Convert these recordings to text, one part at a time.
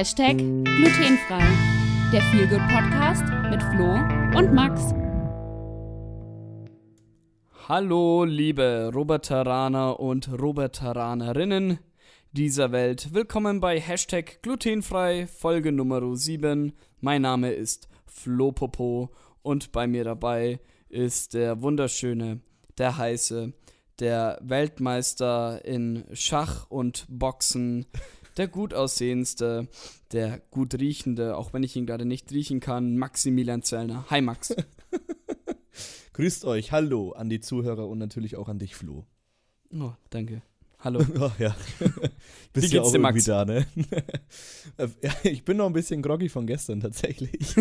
Hashtag glutenfrei. Der Feelgood Podcast mit Flo und Max. Hallo, liebe Roberteraner und Roberteranerinnen dieser Welt. Willkommen bei Hashtag glutenfrei, Folge Nummer 7. Mein Name ist Flo Popo und bei mir dabei ist der wunderschöne, der heiße, der Weltmeister in Schach und Boxen, der gut aussehendste, der gut riechende, auch wenn ich ihn gerade nicht riechen kann, Maximilian Zellner. Hi Max. Grüßt euch, hallo an die Zuhörer und natürlich auch an dich, Flo. Oh, danke. Hallo. Oh, ja. Wie Bist ja geht's auch dir, irgendwie Max? da, ne? ja, ich bin noch ein bisschen groggy von gestern tatsächlich.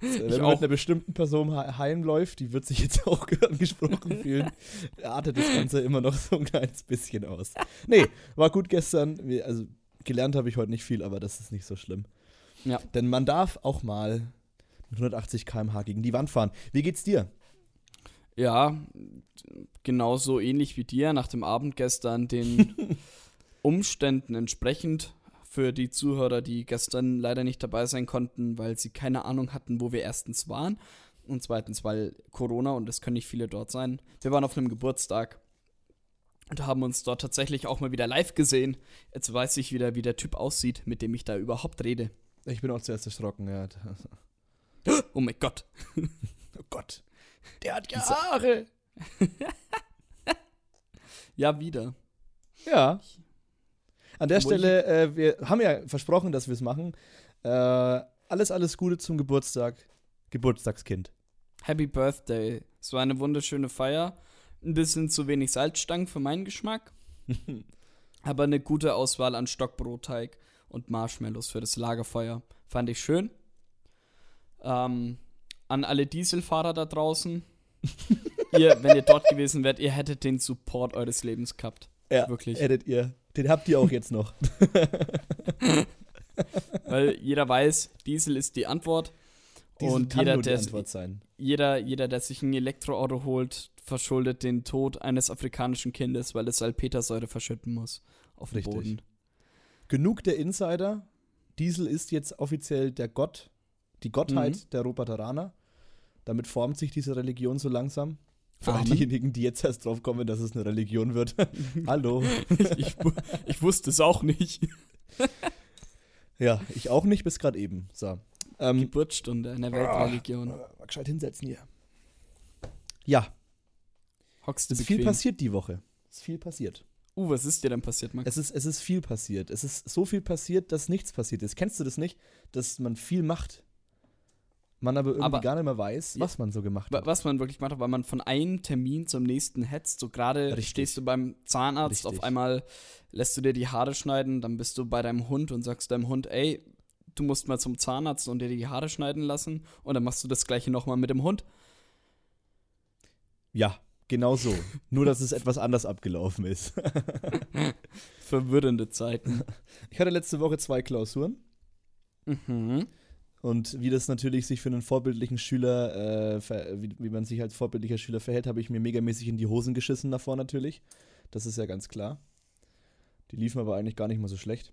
Wenn man mit einer bestimmten Person he- heimläuft, die wird sich jetzt auch angesprochen fühlen, artet das Ganze immer noch so ein kleines bisschen aus. Nee, war gut gestern. Also gelernt habe ich heute nicht viel, aber das ist nicht so schlimm. Ja. Denn man darf auch mal mit 180 km/h gegen die Wand fahren. Wie geht's dir? Ja, genauso ähnlich wie dir nach dem Abend gestern den Umständen entsprechend für die Zuhörer, die gestern leider nicht dabei sein konnten, weil sie keine Ahnung hatten, wo wir erstens waren und zweitens, weil Corona und es können nicht viele dort sein. Wir waren auf einem Geburtstag und haben uns dort tatsächlich auch mal wieder live gesehen. Jetzt weiß ich wieder, wie der Typ aussieht, mit dem ich da überhaupt rede. Ich bin auch zuerst erschrocken, ja. Oh mein Gott. Oh Gott. Der hat ja Haare. ja, wieder. Ja. An der Obwohl Stelle, äh, wir haben ja versprochen, dass wir es machen. Äh, alles, alles Gute zum Geburtstag. Geburtstagskind. Happy Birthday. Es war eine wunderschöne Feier. Ein bisschen zu wenig Salzstangen für meinen Geschmack. Aber eine gute Auswahl an Stockbrotteig und Marshmallows für das Lagerfeuer. Fand ich schön. Ähm, an alle Dieselfahrer da draußen. ihr, wenn ihr dort gewesen wärt, ihr hättet den Support eures Lebens gehabt. Ja, Wirklich. hättet ihr. Den habt ihr auch jetzt noch. Weil jeder weiß, Diesel ist die Antwort. Diesel und kann jeder der, Antwort sein. jeder, jeder, der sich ein Elektroauto holt, verschuldet den Tod eines afrikanischen Kindes, weil es Salpetersäure verschütten muss auf dem Richtig. Boden. Genug der Insider. Diesel ist jetzt offiziell der Gott, die Gottheit Mhm. der Roboteraner. Damit formt sich diese Religion so langsam. Für all Amen. diejenigen, die jetzt erst drauf kommen, dass es eine Religion wird. Hallo. ich, wu- ich wusste es auch nicht. Ja, ich auch nicht bis gerade eben. So. Ähm, Geburtsstunde einer Weltreligion. Mal gescheit hinsetzen hier. Ja, Hockst du es ist viel passiert die Woche. Es ist viel passiert. Uh, was ist dir denn passiert, Max? Es ist, es ist viel passiert. Es ist so viel passiert, dass nichts passiert ist. Kennst du das nicht? Dass man viel macht, man aber irgendwie Aber- gar nicht mehr weiß, was man so gemacht hat. was man wirklich macht, weil man von einem Termin zum nächsten hetzt. So gerade stehst du beim Zahnarzt, auf Richtig. einmal lässt du dir die Haare schneiden, dann bist du bei deinem Hund und sagst deinem Hund, ey, du musst mal zum Zahnarzt und dir die Haare schneiden lassen. Und dann machst du das gleiche nochmal mit dem Hund. Ja, genau so. Nur, dass es etwas anders abgelaufen ist. Verwirrende Zeiten. Ich hatte letzte Woche zwei Klausuren. mhm. Und wie das natürlich sich für einen vorbildlichen Schüler, äh, wie, wie man sich als vorbildlicher Schüler verhält, habe ich mir megamäßig in die Hosen geschissen davor natürlich. Das ist ja ganz klar. Die liefen aber eigentlich gar nicht mal so schlecht.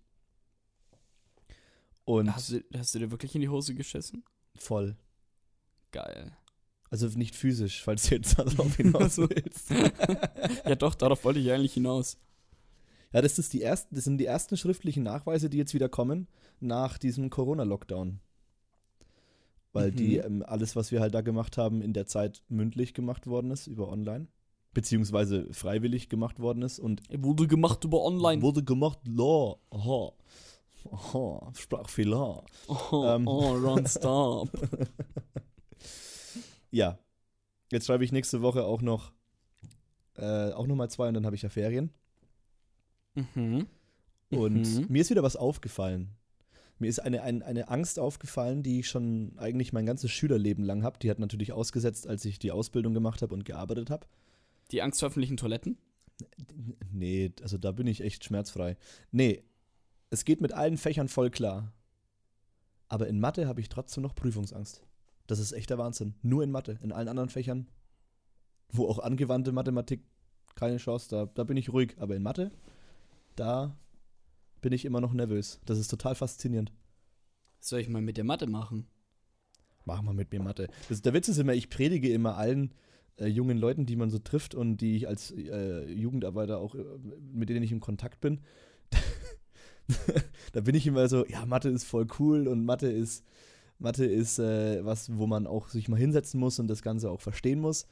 Und Hast du, hast du dir wirklich in die Hose geschissen? voll. Geil. Also nicht physisch, falls du jetzt darauf hinaus Also- willst. Ja, doch, darauf wollte ich eigentlich hinaus. Ja, das, ist die ersten, das sind die ersten schriftlichen Nachweise, die jetzt wieder kommen nach diesem Corona-Lockdown. Weil die, Mhm. ähm, alles, was wir halt da gemacht haben, in der Zeit mündlich gemacht worden ist über online. Beziehungsweise freiwillig gemacht worden ist und Wurde gemacht über online. wurde gemacht, law. Aha. Aha. Sprachfehler. Oh, Ähm. oh, Ron, stop. Ja. Jetzt schreibe ich nächste Woche auch noch, äh, auch noch mal zwei und dann habe ich ja Ferien. mhm. Und Mhm. mir ist wieder was aufgefallen. Mir ist eine, eine, eine Angst aufgefallen, die ich schon eigentlich mein ganzes Schülerleben lang habe. Die hat natürlich ausgesetzt, als ich die Ausbildung gemacht habe und gearbeitet habe. Die Angst vor öffentlichen Toiletten? Nee, also da bin ich echt schmerzfrei. Nee, es geht mit allen Fächern voll klar. Aber in Mathe habe ich trotzdem noch Prüfungsangst. Das ist echt der Wahnsinn. Nur in Mathe. In allen anderen Fächern, wo auch angewandte Mathematik keine Chance, da, da bin ich ruhig. Aber in Mathe, da bin ich immer noch nervös. Das ist total faszinierend. Soll ich mal mit der Mathe machen? Mach mal mit mir Mathe. Das, der Witz ist immer, ich predige immer allen äh, jungen Leuten, die man so trifft und die ich als äh, Jugendarbeiter auch, äh, mit denen ich in Kontakt bin. da bin ich immer so, ja, Mathe ist voll cool und Mathe ist, Mathe ist äh, was, wo man auch sich mal hinsetzen muss und das Ganze auch verstehen muss.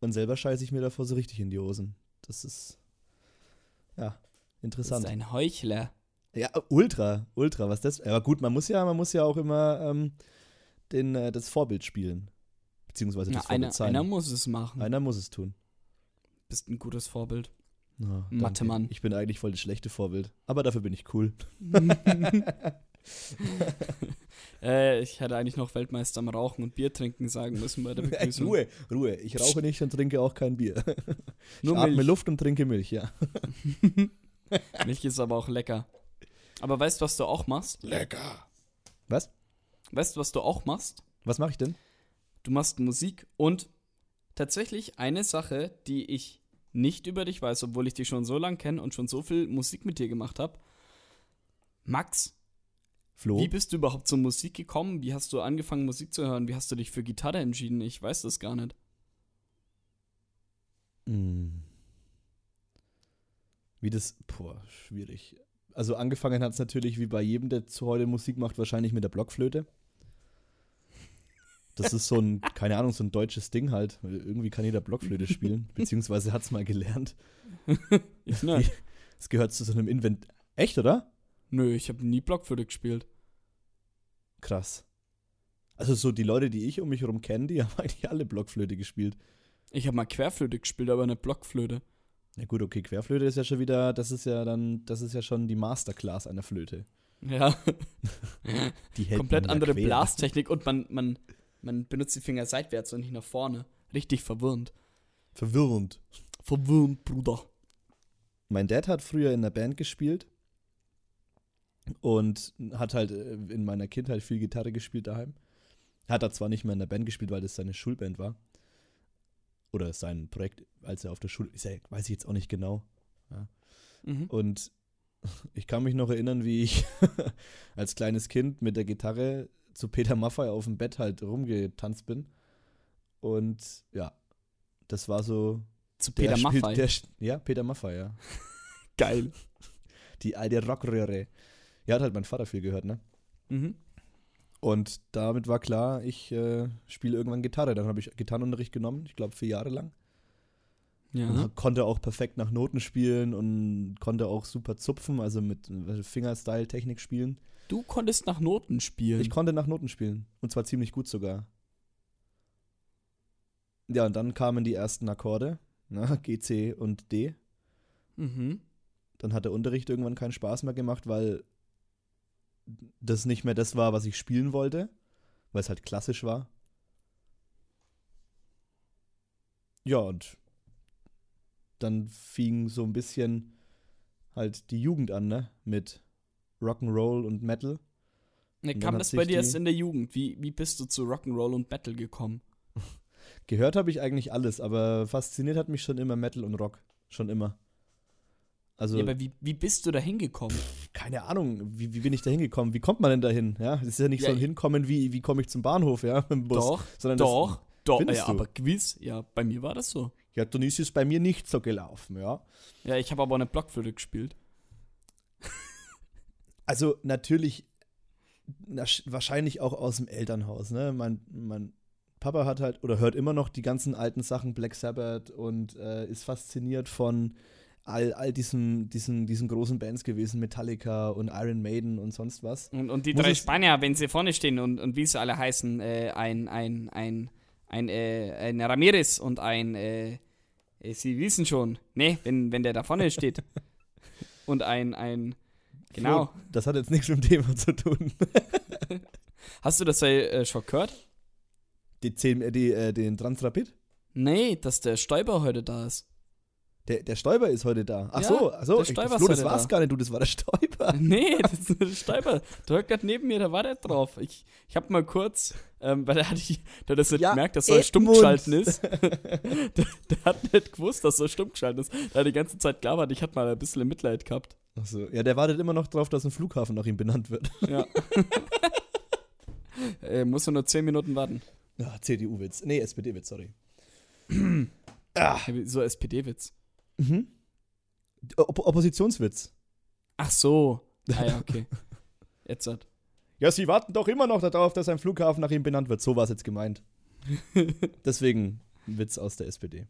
Und selber scheiße ich mir davor so richtig in die Hosen. Das ist, ja, Das interessant. ist ein Heuchler. Ja, ultra, ultra, was das. Aber gut, man muss ja, man muss ja auch immer ähm, den, äh, das Vorbild spielen. Beziehungsweise Na, das einer, Vorbild sein. einer muss es machen. Einer muss es tun. Bist ein gutes Vorbild. Ja, Mathe-Mann. Ich bin eigentlich voll das schlechte Vorbild. Aber dafür bin ich cool. Äh, ich hätte eigentlich noch Weltmeister am Rauchen und Bier trinken sagen müssen bei der Begrüßung. Ruhe, Ruhe. Ich rauche nicht und trinke auch kein Bier. Nur ich atme Milch. Luft und trinke Milch, ja. Milch ist aber auch lecker. Aber weißt du, was du auch machst? Lecker. Was? Weißt du, was du auch machst? Was mache ich denn? Du machst Musik und tatsächlich eine Sache, die ich nicht über dich weiß, obwohl ich dich schon so lange kenne und schon so viel Musik mit dir gemacht habe. Max, Flo? wie bist du überhaupt zur Musik gekommen? Wie hast du angefangen, Musik zu hören? Wie hast du dich für Gitarre entschieden? Ich weiß das gar nicht. Hm. Wie das, boah, schwierig. Also angefangen hat es natürlich wie bei jedem, der zu heute Musik macht, wahrscheinlich mit der Blockflöte. Das ist so ein, keine Ahnung, so ein deutsches Ding halt. Irgendwie kann jeder Blockflöte spielen, beziehungsweise hat es mal gelernt. Ich nicht. Es gehört zu so einem Invent. Echt, oder? Nö, ich habe nie Blockflöte gespielt. Krass. Also so die Leute, die ich um mich herum kenne, die haben eigentlich alle Blockflöte gespielt. Ich habe mal Querflöte gespielt, aber nicht Blockflöte. Na gut, okay, Querflöte ist ja schon wieder, das ist ja dann, das ist ja schon die Masterclass einer Flöte. Ja, Die hält komplett andere quer. Blastechnik und man, man, man benutzt die Finger seitwärts und nicht nach vorne. Richtig verwirrend. Verwirrend. Verwirrend, Bruder. Mein Dad hat früher in einer Band gespielt und hat halt äh, in meiner Kindheit viel Gitarre gespielt daheim. Hat er zwar nicht mehr in der Band gespielt, weil das seine Schulband war. Oder sein Projekt, als er auf der Schule ist, ja, weiß ich jetzt auch nicht genau. Mhm. Und ich kann mich noch erinnern, wie ich als kleines Kind mit der Gitarre zu Peter Maffay auf dem Bett halt rumgetanzt bin. Und ja, das war so. Zu Peter spielt, Maffay. Der, ja, Peter Maffay, ja. Geil. Die alte Rockröhre. Ja, hat halt mein Vater viel gehört, ne? Mhm. Und damit war klar, ich äh, spiele irgendwann Gitarre. Dann habe ich Gitarrenunterricht genommen, ich glaube vier Jahre lang. Ja. Und konnte auch perfekt nach Noten spielen und konnte auch super zupfen, also mit äh, Fingerstyle-Technik spielen. Du konntest nach Noten spielen. Ich konnte nach Noten spielen. Und zwar ziemlich gut sogar. Ja, und dann kamen die ersten Akkorde, ne, G, C und D. mhm. Dann hat der Unterricht irgendwann keinen Spaß mehr gemacht, weil das nicht mehr das war, was ich spielen wollte, weil es halt klassisch war. Ja, und dann fing so ein bisschen halt die Jugend an, ne? Mit Rock'n'Roll und Metal. Ne, kam das bei dir erst in der Jugend? Wie, wie bist du zu Rock'n'Roll und Metal gekommen? Gehört habe ich eigentlich alles, aber fasziniert hat mich schon immer Metal und Rock. Schon immer. Also, ja, aber wie, wie bist du da hingekommen? Keine Ahnung, wie, wie bin ich da hingekommen? Wie kommt man denn dahin? Ja, es ist ja nicht Ja, so ein Hinkommen, wie, wie komme ich zum Bahnhof, ja, mit dem Bus. Doch, sondern doch, doch. findest Ja, du? aber gewiss, ja, bei mir war das so. Das, ja, dann ist es bei mir nicht so gelaufen, ja. Ja, ich habe aber eine Blockflöte gespielt. Also natürlich, na, sch- wahrscheinlich auch aus dem Elternhaus, ne? Mein, mein Papa hat halt, oder hört immer noch die ganzen alten Sachen, Black Sabbath, und äh, ist fasziniert von all, all diesen, diesen, diesen großen Bands gewesen, Metallica und Iron Maiden und sonst was. Und, und die Muss drei Spanier, wenn sie vorne stehen und, und wie sie alle heißen, äh, ein, ein, ein, ein, äh, ein Ramirez und ein, äh, äh, sie wissen schon, ne, wenn, wenn der da vorne steht. und ein, ein, genau. Flo, das hat jetzt nichts mit dem Thema zu tun. Hast du das äh, schon gehört? Die, zehn, äh, die, den Transrapid? Nee, dass der Stoiber heute da ist. Der, der Stoiber ist heute da. Ach Ja, so, ach so. der ich- Stoiber ist Flo, das war's da. gar nicht, du, das war der Stoiber. Nee, das ist der Steiber. Der hockt gerade neben mir, da war der drauf. Ich, ich habe mal kurz, ähm, weil er hat, ich, der hat das nicht Ja, gemerkt, dass er stumm Edmund. geschalten ist. der, der hat nicht gewusst, dass er stumm geschalten ist. Da hat die ganze Zeit war, ich hatte mal ein bisschen Mitleid gehabt. Ach so. Ja, der wartet immer noch drauf, dass ein Flughafen nach ihm benannt wird. Ja. äh, muss nur 10 Minuten warten. Ja, CDU-Witz. Nee, SPD-Witz, sorry. Ja, So SPD-Witz. Mhm. Opp Oppositionswitz. Ach so. Ah ja, okay. Jetzt hat. Ja, sie warten doch immer noch darauf, dass ein Flughafen nach ihm benannt wird. So war es jetzt gemeint. Deswegen ein Witz aus der SPD.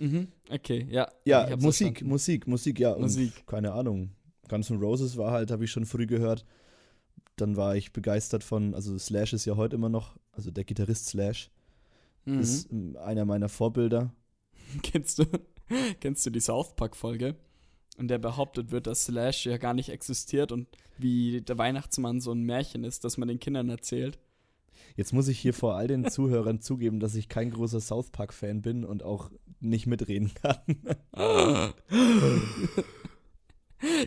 Mhm, okay, ja. Ja, Musik. Musik, Musik, ja. und Musik. Keine Ahnung. Guns N' Roses war halt, habe ich schon früh gehört. Dann war ich begeistert von, also Slash ist ja heute immer noch, also der Gitarrist Slash Mhm. ist ähm, einer meiner Vorbilder. Kennst du, kennst du die South Park-Folge? In der behauptet wird, dass Slash ja gar nicht existiert und wie der Weihnachtsmann so ein Märchen ist, das man den Kindern erzählt. Jetzt muss ich hier vor all den Zuhörern zugeben, dass ich kein großer South Park-Fan bin und auch nicht mitreden kann.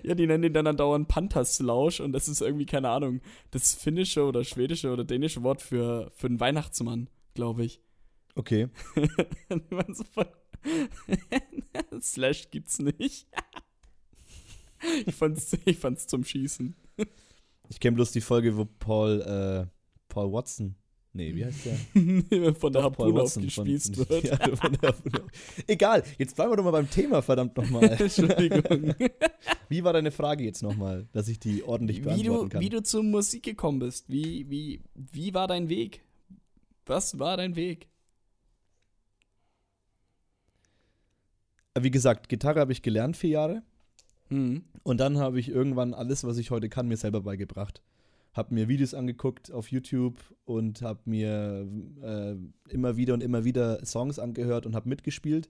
Ja, die nennen ihn dann andauernd Panterslausch und das ist irgendwie, keine Ahnung, das finnische oder schwedische oder dänische Wort für, für einen Weihnachtsmann, glaube ich. Okay. Slash gibt's nicht. ich, fand's, ich fand's zum Schießen. Ich kenne bloß die Folge, wo Paul, äh, Paul Watson, nee, wie heißt der? von der Harpune aufgespießt von, wird. Ja, von der Harpune. Egal, jetzt bleiben wir doch mal beim Thema, verdammt nochmal. Entschuldigung. Wie war deine Frage jetzt nochmal, dass ich die ordentlich wie, beantworten du, kann? wie du zur Musik gekommen bist. Wie, wie, wie war dein Weg? Was war dein Weg? Wie gesagt, Gitarre habe ich gelernt vier Jahre Hm. und dann habe ich irgendwann alles, was ich heute kann, mir selber beigebracht. Habe mir Videos angeguckt auf YouTube und habe mir äh, immer wieder und immer wieder Songs angehört und habe mitgespielt.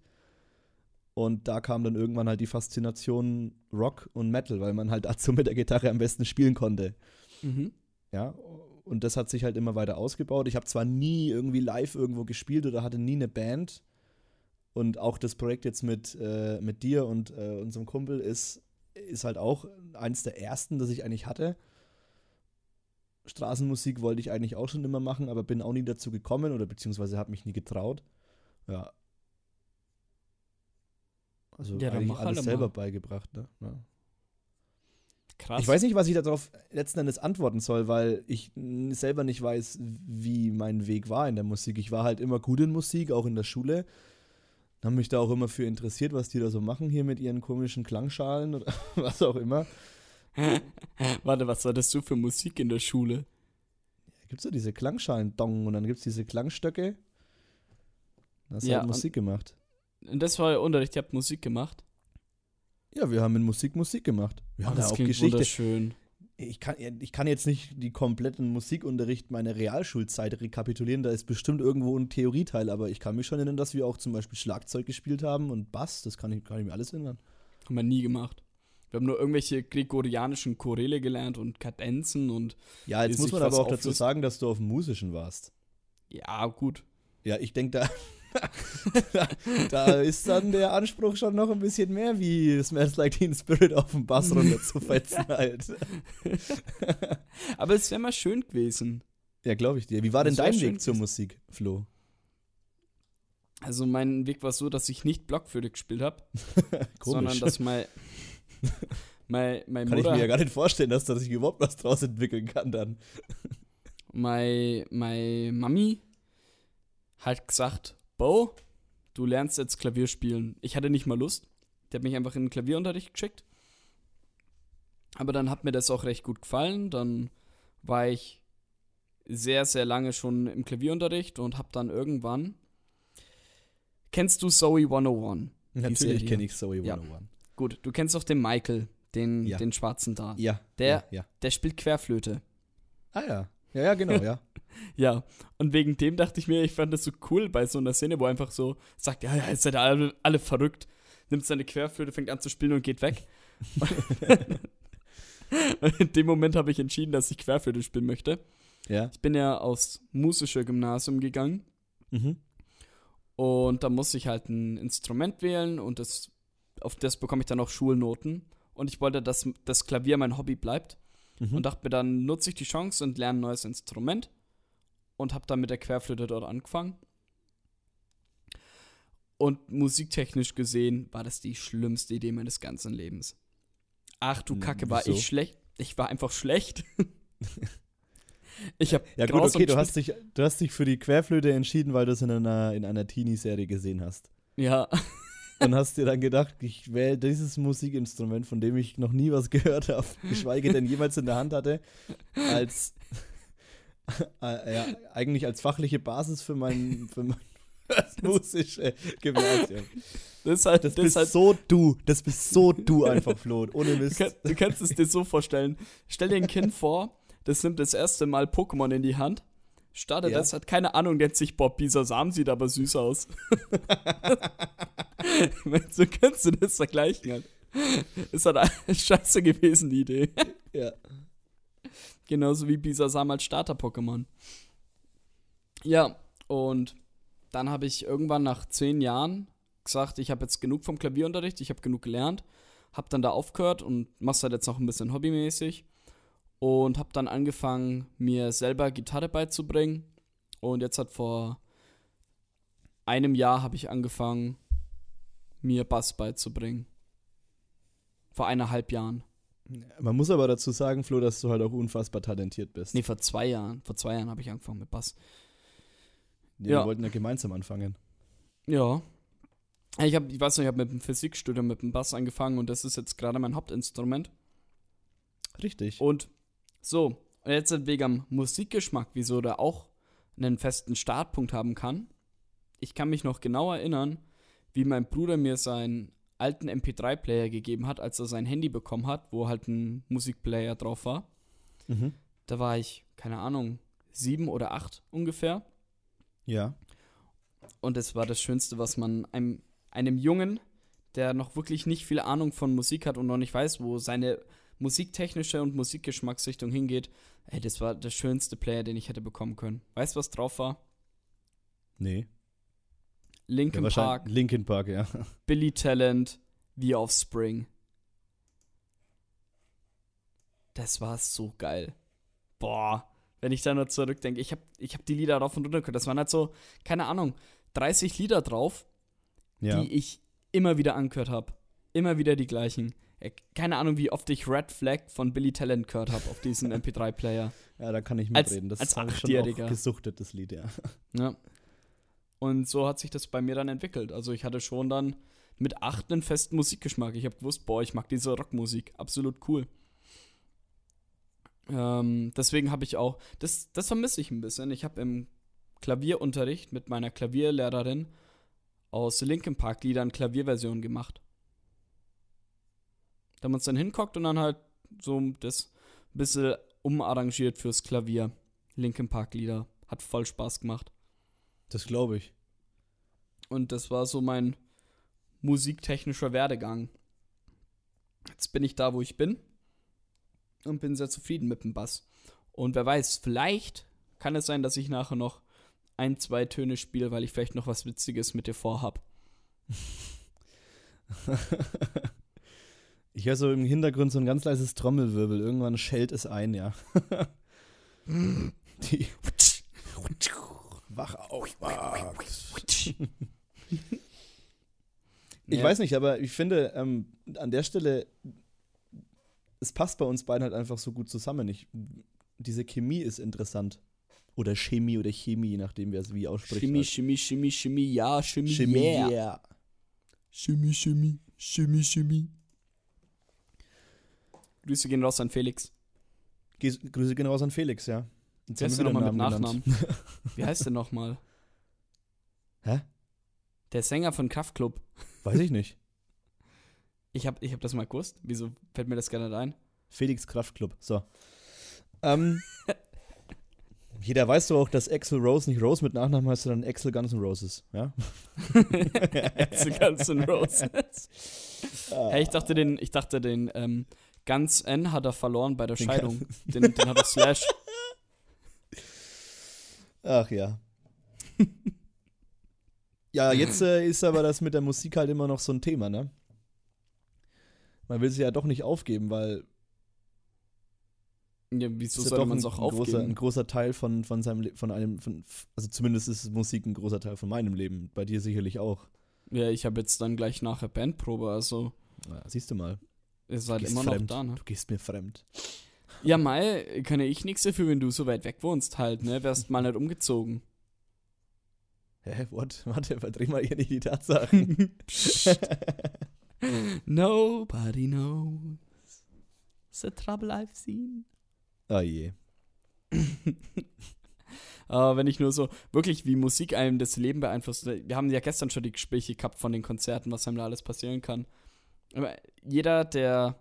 Und da kam dann irgendwann halt die Faszination Rock und Metal, weil man halt dazu mit der Gitarre am besten spielen konnte. Mhm. Ja, und das hat sich halt immer weiter ausgebaut. Ich habe zwar nie irgendwie live irgendwo gespielt oder hatte nie eine Band. Und auch das Projekt jetzt mit, äh, mit dir und äh, unserem Kumpel ist, ist halt auch eins der ersten, das ich eigentlich hatte. Straßenmusik wollte ich eigentlich auch schon immer machen, aber bin auch nie dazu gekommen oder beziehungsweise habe mich nie getraut. Ja. Also Ja, eigentlich alles halt selber mal. beigebracht, ne? Ja. Krass. Ich weiß nicht, was ich darauf letzten Endes antworten soll, weil ich selber nicht weiß, wie mein Weg war in der Musik. Ich war halt immer gut in Musik, auch in der Schule. Habe mich da auch immer für interessiert, was die da so machen hier mit ihren komischen Klangschalen oder was auch immer. Warte, was hattest du für Musik in der Schule? Gibt es so diese Klangschalen, Dong, und dann gibt es diese Klangstöcke. Da hast Ja, halt Musik gemacht. Und das war euer Unterricht, ihr habt Musik gemacht. Ja, wir haben mit Musik Musik gemacht. Wir haben Oh, da das auch klingt Geschichte. wunderschön. Ich kann, ich kann jetzt nicht die kompletten Musikunterricht meiner Realschulzeit rekapitulieren. Da ist bestimmt irgendwo ein Theorieteil, aber ich kann mich schon erinnern, dass wir auch zum Beispiel Schlagzeug gespielt haben und Bass. Das kann ich, kann ich mir alles erinnern. Haben wir nie gemacht. Wir haben nur irgendwelche gregorianischen Choräle gelernt und Kadenzen und Ja, jetzt muss man aber auch dazu auflöst- sagen, dass du auf dem Musischen warst. ja, gut. Ja, ich denke, da, da ist dann der Anspruch schon noch ein bisschen mehr, wie Smells Like Teen Spirit auf dem Bass runterzufetzen halt. Aber es wäre mal schön gewesen. Ja, glaube ich dir. Wie war denn dein Weg zur. Musik, Flo? Also mein Weg war so, dass ich nicht Blockflöte gespielt habe, sondern dass mein, mein, mein Kann ich Mutter, mir ja gar nicht vorstellen, dass da sich überhaupt was draus entwickeln kann dann. mein, meine Mami hat gesagt, Bo, du lernst jetzt Klavier spielen. Ich hatte nicht mal Lust. Die hat mich einfach in den Klavierunterricht geschickt. Aber dann hat mir das auch recht gut gefallen. Dann war ich sehr, sehr lange schon im Klavierunterricht und habe dann irgendwann. Kennst du Zoe 101? Natürlich kenne ich Zoe Ja. 101. Gut, du kennst doch den Michael, den, Ja. den schwarzen da. Ja. Der- Ja, ja. Der spielt Querflöte. Ah ja. Ja, ja, genau, ja. Ja, und wegen dem dachte ich mir, ich fand das so cool bei so einer Szene, wo einfach so sagt, ja, ja, jetzt seid ihr alle, alle verrückt, nimmt seine Querflöte, fängt an zu spielen und geht weg. und in dem Moment habe ich entschieden, dass ich Querflöte spielen möchte. Ja. Ich bin ja aufs musische Gymnasium gegangen Mhm. und da musste ich halt ein Instrument wählen und das auf das bekomme ich dann auch Schulnoten. Und ich wollte, dass das Klavier mein Hobby bleibt. Mhm. Und dachte mir, dann nutze ich die Chance und lerne ein neues Instrument. Und habe dann mit der Querflöte dort angefangen. Und musiktechnisch gesehen war das die schlimmste Idee meines ganzen Lebens. Ach du Kacke, war wieso? ich schlecht. Ich war einfach schlecht. ich habe Ja gut, okay, du hast, dich, du hast dich für die Querflöte entschieden, weil du es in einer, in einer Teenie-Serie gesehen hast. Ja, Und hast dir dann gedacht, ich wähle dieses Musikinstrument, von dem ich noch nie was gehört habe, geschweige denn jemals in der Hand hatte, als ja, eigentlich als fachliche Basis für mein, für mein musische Gymnasium. das ist halt, Das das bist ist halt so du, das bist so du einfach, Flo, ohne Du, Mist. kann, du kannst es dir so vorstellen. Stell dir ein Kind vor, das nimmt das erste Mal Pokémon in die Hand, startet Ja. das, hat keine Ahnung, nennt sich Bob Bisasam, sieht aber süß aus. so kannst du das vergleichen. Halt. Ist halt eine scheiße gewesen, die Idee. Ja. Genauso wie Bisasam als Starter-Pokémon. Ja, und dann habe ich irgendwann nach zehn Jahren gesagt, ich habe jetzt genug vom Klavierunterricht, ich habe genug gelernt, habe dann da aufgehört und mach's halt jetzt noch ein bisschen hobbymäßig und habe dann angefangen, mir selber Gitarre beizubringen und jetzt hat vor einem Jahr habe ich angefangen, mir Bass beizubringen. Vor eineinhalb Jahren. Man muss aber dazu sagen, Flo, dass du halt auch unfassbar talentiert bist. Nee, vor zwei Jahren. Vor zwei Jahren habe ich angefangen mit Bass. Wir ja. wollten ja gemeinsam anfangen. Ja. Ich habe, ich weiß nicht, ich habe mit dem Physikstudium mit dem Bass angefangen und das ist jetzt gerade mein Hauptinstrument. Richtig. Und so, und jetzt wegen am Musikgeschmack, wieso der auch einen festen Startpunkt haben kann. Ich kann mich noch genau erinnern, wie mein Bruder mir seinen alten MP3-Player gegeben hat, als er sein Handy bekommen hat, wo halt ein Musikplayer drauf war. Mhm. Da war ich, keine Ahnung, sieben oder acht ungefähr. Ja. Und es war das Schönste, was man einem, einem Jungen, der noch wirklich nicht viel Ahnung von Musik hat und noch nicht weiß, wo seine musiktechnische und Musikgeschmacksrichtung hingeht, ey, das war der schönste Player, den ich hätte bekommen können. Weißt du, was drauf war? Nee. Ja, Linkin Park, wahrscheinlich Linkin Park, ja. Billy Talent, The Offspring. Das war so geil. Boah, wenn ich da nur zurückdenke. Ich habe ich hab die Lieder rauf und runter gehört. Das waren halt so, keine Ahnung, 30 Lieder drauf. Ja. die ich immer wieder angehört habe. Immer wieder die gleichen. Äh, Keine Ahnung, wie oft ich Red Flag von Billy Talent gehört habe auf diesem MP3-Player. ja, da kann ich Als- mitreden. Das als habe ich schon auch gesuchtet, das Lied, ja. Ja. Und so hat sich das bei mir dann entwickelt. Also ich hatte schon dann mit acht einen festen Musikgeschmack. Ich habe gewusst, boah, ich mag diese Rockmusik. Absolut cool. Ähm, deswegen habe ich auch, das, das vermisse ich ein bisschen. Ich habe im Klavierunterricht mit meiner Klavierlehrerin aus Linkin Park Liedern Klavierversionen gemacht. Da wir uns dann hinguckt und dann halt so das ein bisschen umarrangiert fürs Klavier. Linkin Park Lieder. Hat voll Spaß gemacht. Das glaube ich. Und das war so mein musiktechnischer Werdegang. Jetzt bin ich da, wo ich bin. Und bin sehr zufrieden mit dem Bass. Und wer weiß, vielleicht kann es sein, dass ich nachher noch ein, zwei Töne spiele, weil ich vielleicht noch was Witziges mit dir vorhab. Ich höre so im Hintergrund so ein ganz leises Trommelwirbel. Irgendwann schellt es ein, ja. Die Wach auf, Max. Ich Ja. weiß nicht, aber ich finde, ähm, an der Stelle, es passt bei uns beiden halt einfach so gut zusammen. Ich, diese Chemie ist interessant. Oder Chemie oder Chemie, je nachdem, wer es wie ausspricht. Chemie, halt. Chemie, Chemie, Chemie, ja, Chemie, Chemie, yeah. yeah. Chemie, Chemie, Chemie, Chemie. Grüße gehen raus an Felix. Ge- Grüße gehen raus an Felix, ja. Jetzt Wie haben heißt wir der wieder nochmal mit Nachnamen? Wie heißt der nochmal? Hä? Der Sänger von Kraftklub. Weiß ich nicht. Ich hab, ich hab das mal gewusst. Wieso fällt mir das gerne nicht ein? Felix Kraftklub. So. Ähm, jeder weiß doch auch, dass Axel Rose nicht Rose mit Nachnamen heißt, sondern Axel Guns N' Roses. Ja? Zu Guns N' Roses. Ah. Hey, ich dachte, den, ich dachte, den ähm, Guns N hat er verloren bei der Scheidung. Den, den hat er Slash. Ach ja. ja, jetzt äh, ist aber das mit der Musik halt immer noch so ein Thema, ne? Man will sie ja doch nicht aufgeben, weil Ja, wieso ist ja soll doch man ein, es auch ein, großer, aufgeben? ein großer Teil von, von seinem Le von einem, von, also zumindest ist Musik ein großer Teil von meinem Leben. Bei dir sicherlich auch. Ja, ich habe jetzt dann gleich nachher Bandprobe, also Ja, siehst du mal. ihr seid immer fremd. noch da, ne? Du gehst mir fremd. Ja, Mai, kann ja ich nichts dafür, wenn du so weit weg wohnst halt, ne? Wärst mal nicht umgezogen. Hä, what? Warte, verdreh mal hier nicht die Tatsachen. Nobody knows the trouble I've seen. oh je. Aber wenn ich nur so, wirklich, wie Musik einem das Leben beeinflusst. Wir haben ja gestern schon die Gespräche gehabt von den Konzerten, was einem da alles passieren kann. Aber jeder, der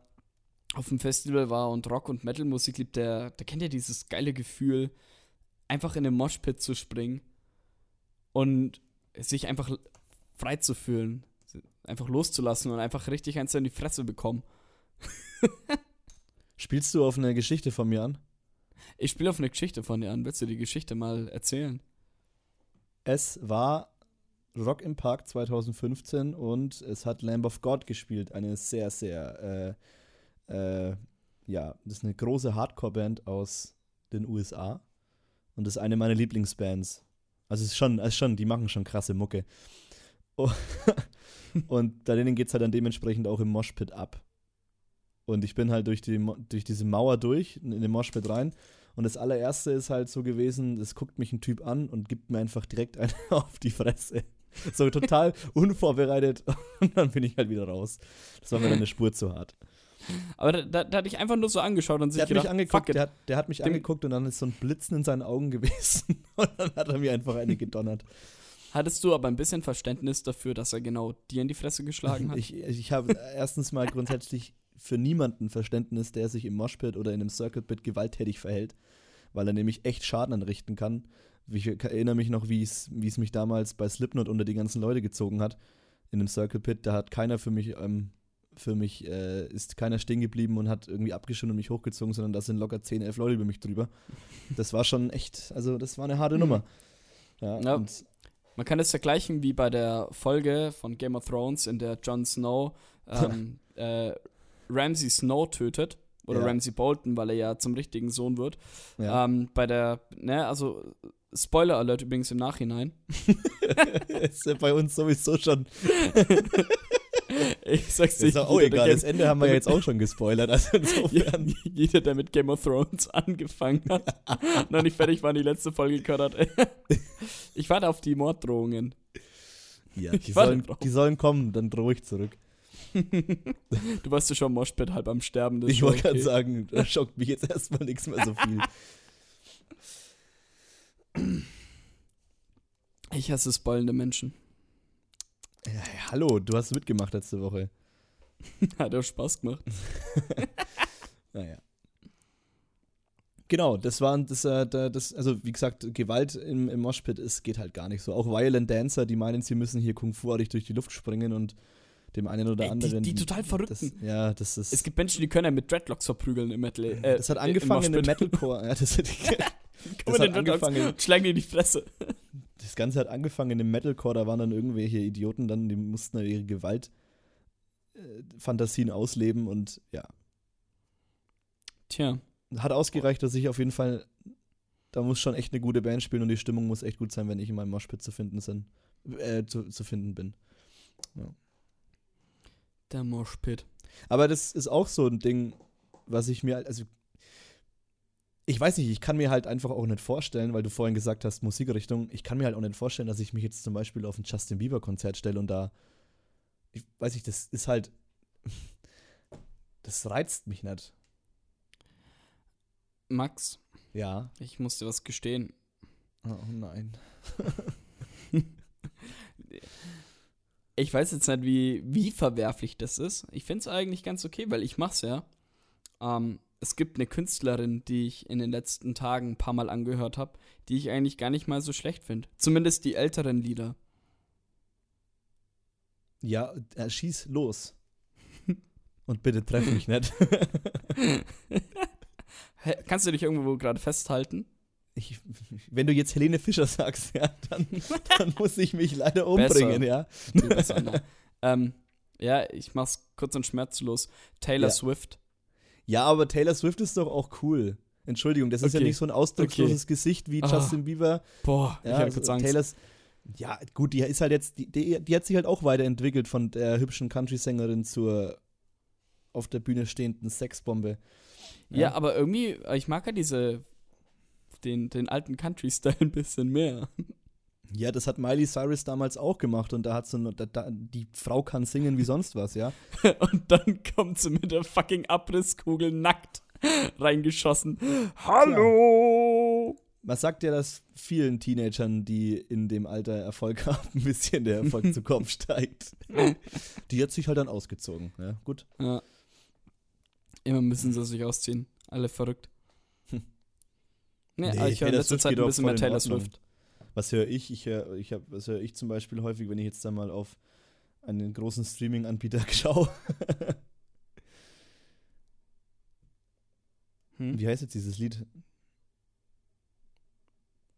auf dem Festival war und Rock- und Metal-Musik liebt, der, der kennt ja dieses geile Gefühl, einfach in den Moshpit zu springen und sich einfach frei zu fühlen. Einfach loszulassen und einfach richtig eins in die Fresse bekommen. Spielst du auf eine Geschichte von mir an? Ich spiele auf eine Geschichte von dir an. Willst du die Geschichte mal erzählen? Es war Rock im Park 2015 und es hat Lamb of God gespielt. Eine sehr, sehr, äh, äh, ja, das ist eine große Hardcore-Band aus den USA. Und das ist eine meiner Lieblingsbands. Also es ist schon, es ist schon, die machen schon krasse Mucke. Oh, und da denen geht es halt dann dementsprechend auch im Moshpit ab. Und ich bin halt durch, die, durch diese Mauer durch, in den Moshpit rein. Und das allererste ist halt so gewesen, es guckt mich ein Typ an und gibt mir einfach direkt einen auf die Fresse. So total unvorbereitet. Und dann bin ich halt wieder raus. Das war mir dann eine Spur zu hart. Aber da, da, da hat dich einfach nur so angeschaut und sich Der hat gedacht, mich angeguckt, der hat, der hat mich Dem- angeguckt und dann ist so ein Blitzen in seinen Augen gewesen. Und dann hat er mir einfach eine gedonnert. Hattest du aber ein bisschen Verständnis dafür, dass er genau dir in die Fresse geschlagen hat? Ich, ich habe erstens mal grundsätzlich für niemanden Verständnis, der sich im Moshpit oder in einem Circle Pit gewalttätig verhält, weil er nämlich echt Schaden anrichten kann. Ich erinnere mich noch, wie es wie es mich damals bei Slipknot unter die ganzen Leute gezogen hat in einem Circle Pit. Da hat keiner für mich ähm, für mich äh, ist keiner stehen geblieben und hat irgendwie abgeschirmt und mich hochgezogen, sondern da sind locker 10, 11 Leute über mich drüber. Das war schon echt, also das war eine harte Nummer. Ja, Ja. und Man kann es vergleichen wie bei der Folge von Game of Thrones, in der Jon Snow ähm, äh, Ramsay Snow tötet. Oder Ja. Ramsay Bolton, weil er ja zum richtigen Sohn wird. Ähm, bei der, ne, also Spoiler Alert übrigens im Nachhinein. ist ja bei uns sowieso schon. Ich sag's Ist dir, auch, oh, jeder, der egal, das Ende haben wir jetzt auch schon gespoilert. Also insofern. jeder, der mit Game of Thrones angefangen hat, noch nicht fertig war, und die letzte Folge gehört hat. ich warte auf die Morddrohungen. Ja, die sollen, die sollen kommen, dann drohe ich zurück. Du warst ja schon im Moshpit halb am Sterben. ist ich wollte gerade okay. sagen, da schockt mich jetzt erstmal nichts mehr so viel. Ich hasse spoilende Menschen. Ja, hallo, du hast mitgemacht letzte Woche. Hat auch Spaß gemacht. Naja. Genau, das waren das, äh, da- das, also wie gesagt, Gewalt im, im Moshpit ist, geht halt gar nicht so. Auch Violent Dancer, die meinen, sie müssen hier Kung Fu-artig durch die Luft springen und dem einen oder Ey, die- anderen. die total Verrückten. Das, ja, das ist. Es gibt Menschen, die können ja mit Dreadlocks verprügeln im Metal. Äh, das hat im angefangen im Moshpit. Metalcore. Ja, das, Kommen das hat angefangen, schlagen die in die Fresse. Das Ganze hat angefangen im Metalcore, da waren dann irgendwelche Idioten dann, die mussten dann ihre Gewalt-Fantasien ausleben und ja, Tja, hat ausgereicht, dass ich auf jeden Fall, da muss schon echt eine gute Band spielen und die Stimmung muss echt gut sein, wenn ich in meinem Moshpit zu finden, sind, äh, zu, zu finden bin. der Moshpit. Aber das ist auch so ein Ding, was ich mir, also ich weiß nicht, ich kann mir halt einfach auch nicht vorstellen, weil du vorhin gesagt hast, Musikrichtung, ich kann mir halt auch nicht vorstellen, dass ich mich jetzt zum Beispiel auf ein Justin Bieber Konzert stelle und da, ich weiß nicht, das ist halt, das reizt mich nicht. Max, Ja. ich muss dir was gestehen. Oh nein. Ich weiß jetzt nicht, wie, wie verwerflich das ist. Ich finde es eigentlich ganz okay, weil ich mach's ja. Ähm, es gibt eine Künstlerin, die ich in den letzten Tagen ein paar Mal angehört habe, die ich eigentlich gar nicht mal so schlecht finde. Zumindest die älteren Lieder. Ja, äh, schieß los. Und bitte treff mich nicht. Kannst du dich irgendwo gerade festhalten? Ich, wenn du jetzt Helene Fischer sagst, ja, dann, dann muss ich mich leider umbringen, Besser. ja. Besser, ähm, Ja, ich mach's kurz und schmerzlos. Taylor Ja. Swift. Ja, aber Taylor Swift ist doch auch cool. Entschuldigung, das ist ja Okay. nicht so ein ausdrucksloses Gesicht wie Ah. Justin Bieber. Boah, ich Ja, hatte also kurz Angst. Taylors, ja, gut, die ist halt jetzt, die, die, die hat sich halt auch weiterentwickelt von der hübschen Country-Sängerin zur auf der Bühne stehenden Sexbombe. ja. aber irgendwie, ich mag ja diese, den, den alten Country-Style ein bisschen mehr. Ja, das hat Miley Cyrus damals auch gemacht und da hat so, da, da, die Frau kann singen wie sonst was, ja. Und dann kommt sie mit der fucking Abrisskugel nackt reingeschossen. Hallo! Man sagt ja, dass vielen Teenagern, die in dem Alter Erfolg haben, ein bisschen der Erfolg zu Kopf steigt. Die hat sich halt dann ausgezogen, ja, gut. Ja. Immer müssen sie sich ausziehen. Alle verrückt. Hm. Nee, Nee, ich höre in letzter Zeit ein bisschen mehr Taylor. Swift. Was höre ich? Ich höre, ich hab, was höre ich zum Beispiel häufig, wenn ich jetzt da mal auf einen großen Streaming-Anbieter schaue? Hm? Wie heißt jetzt dieses Lied?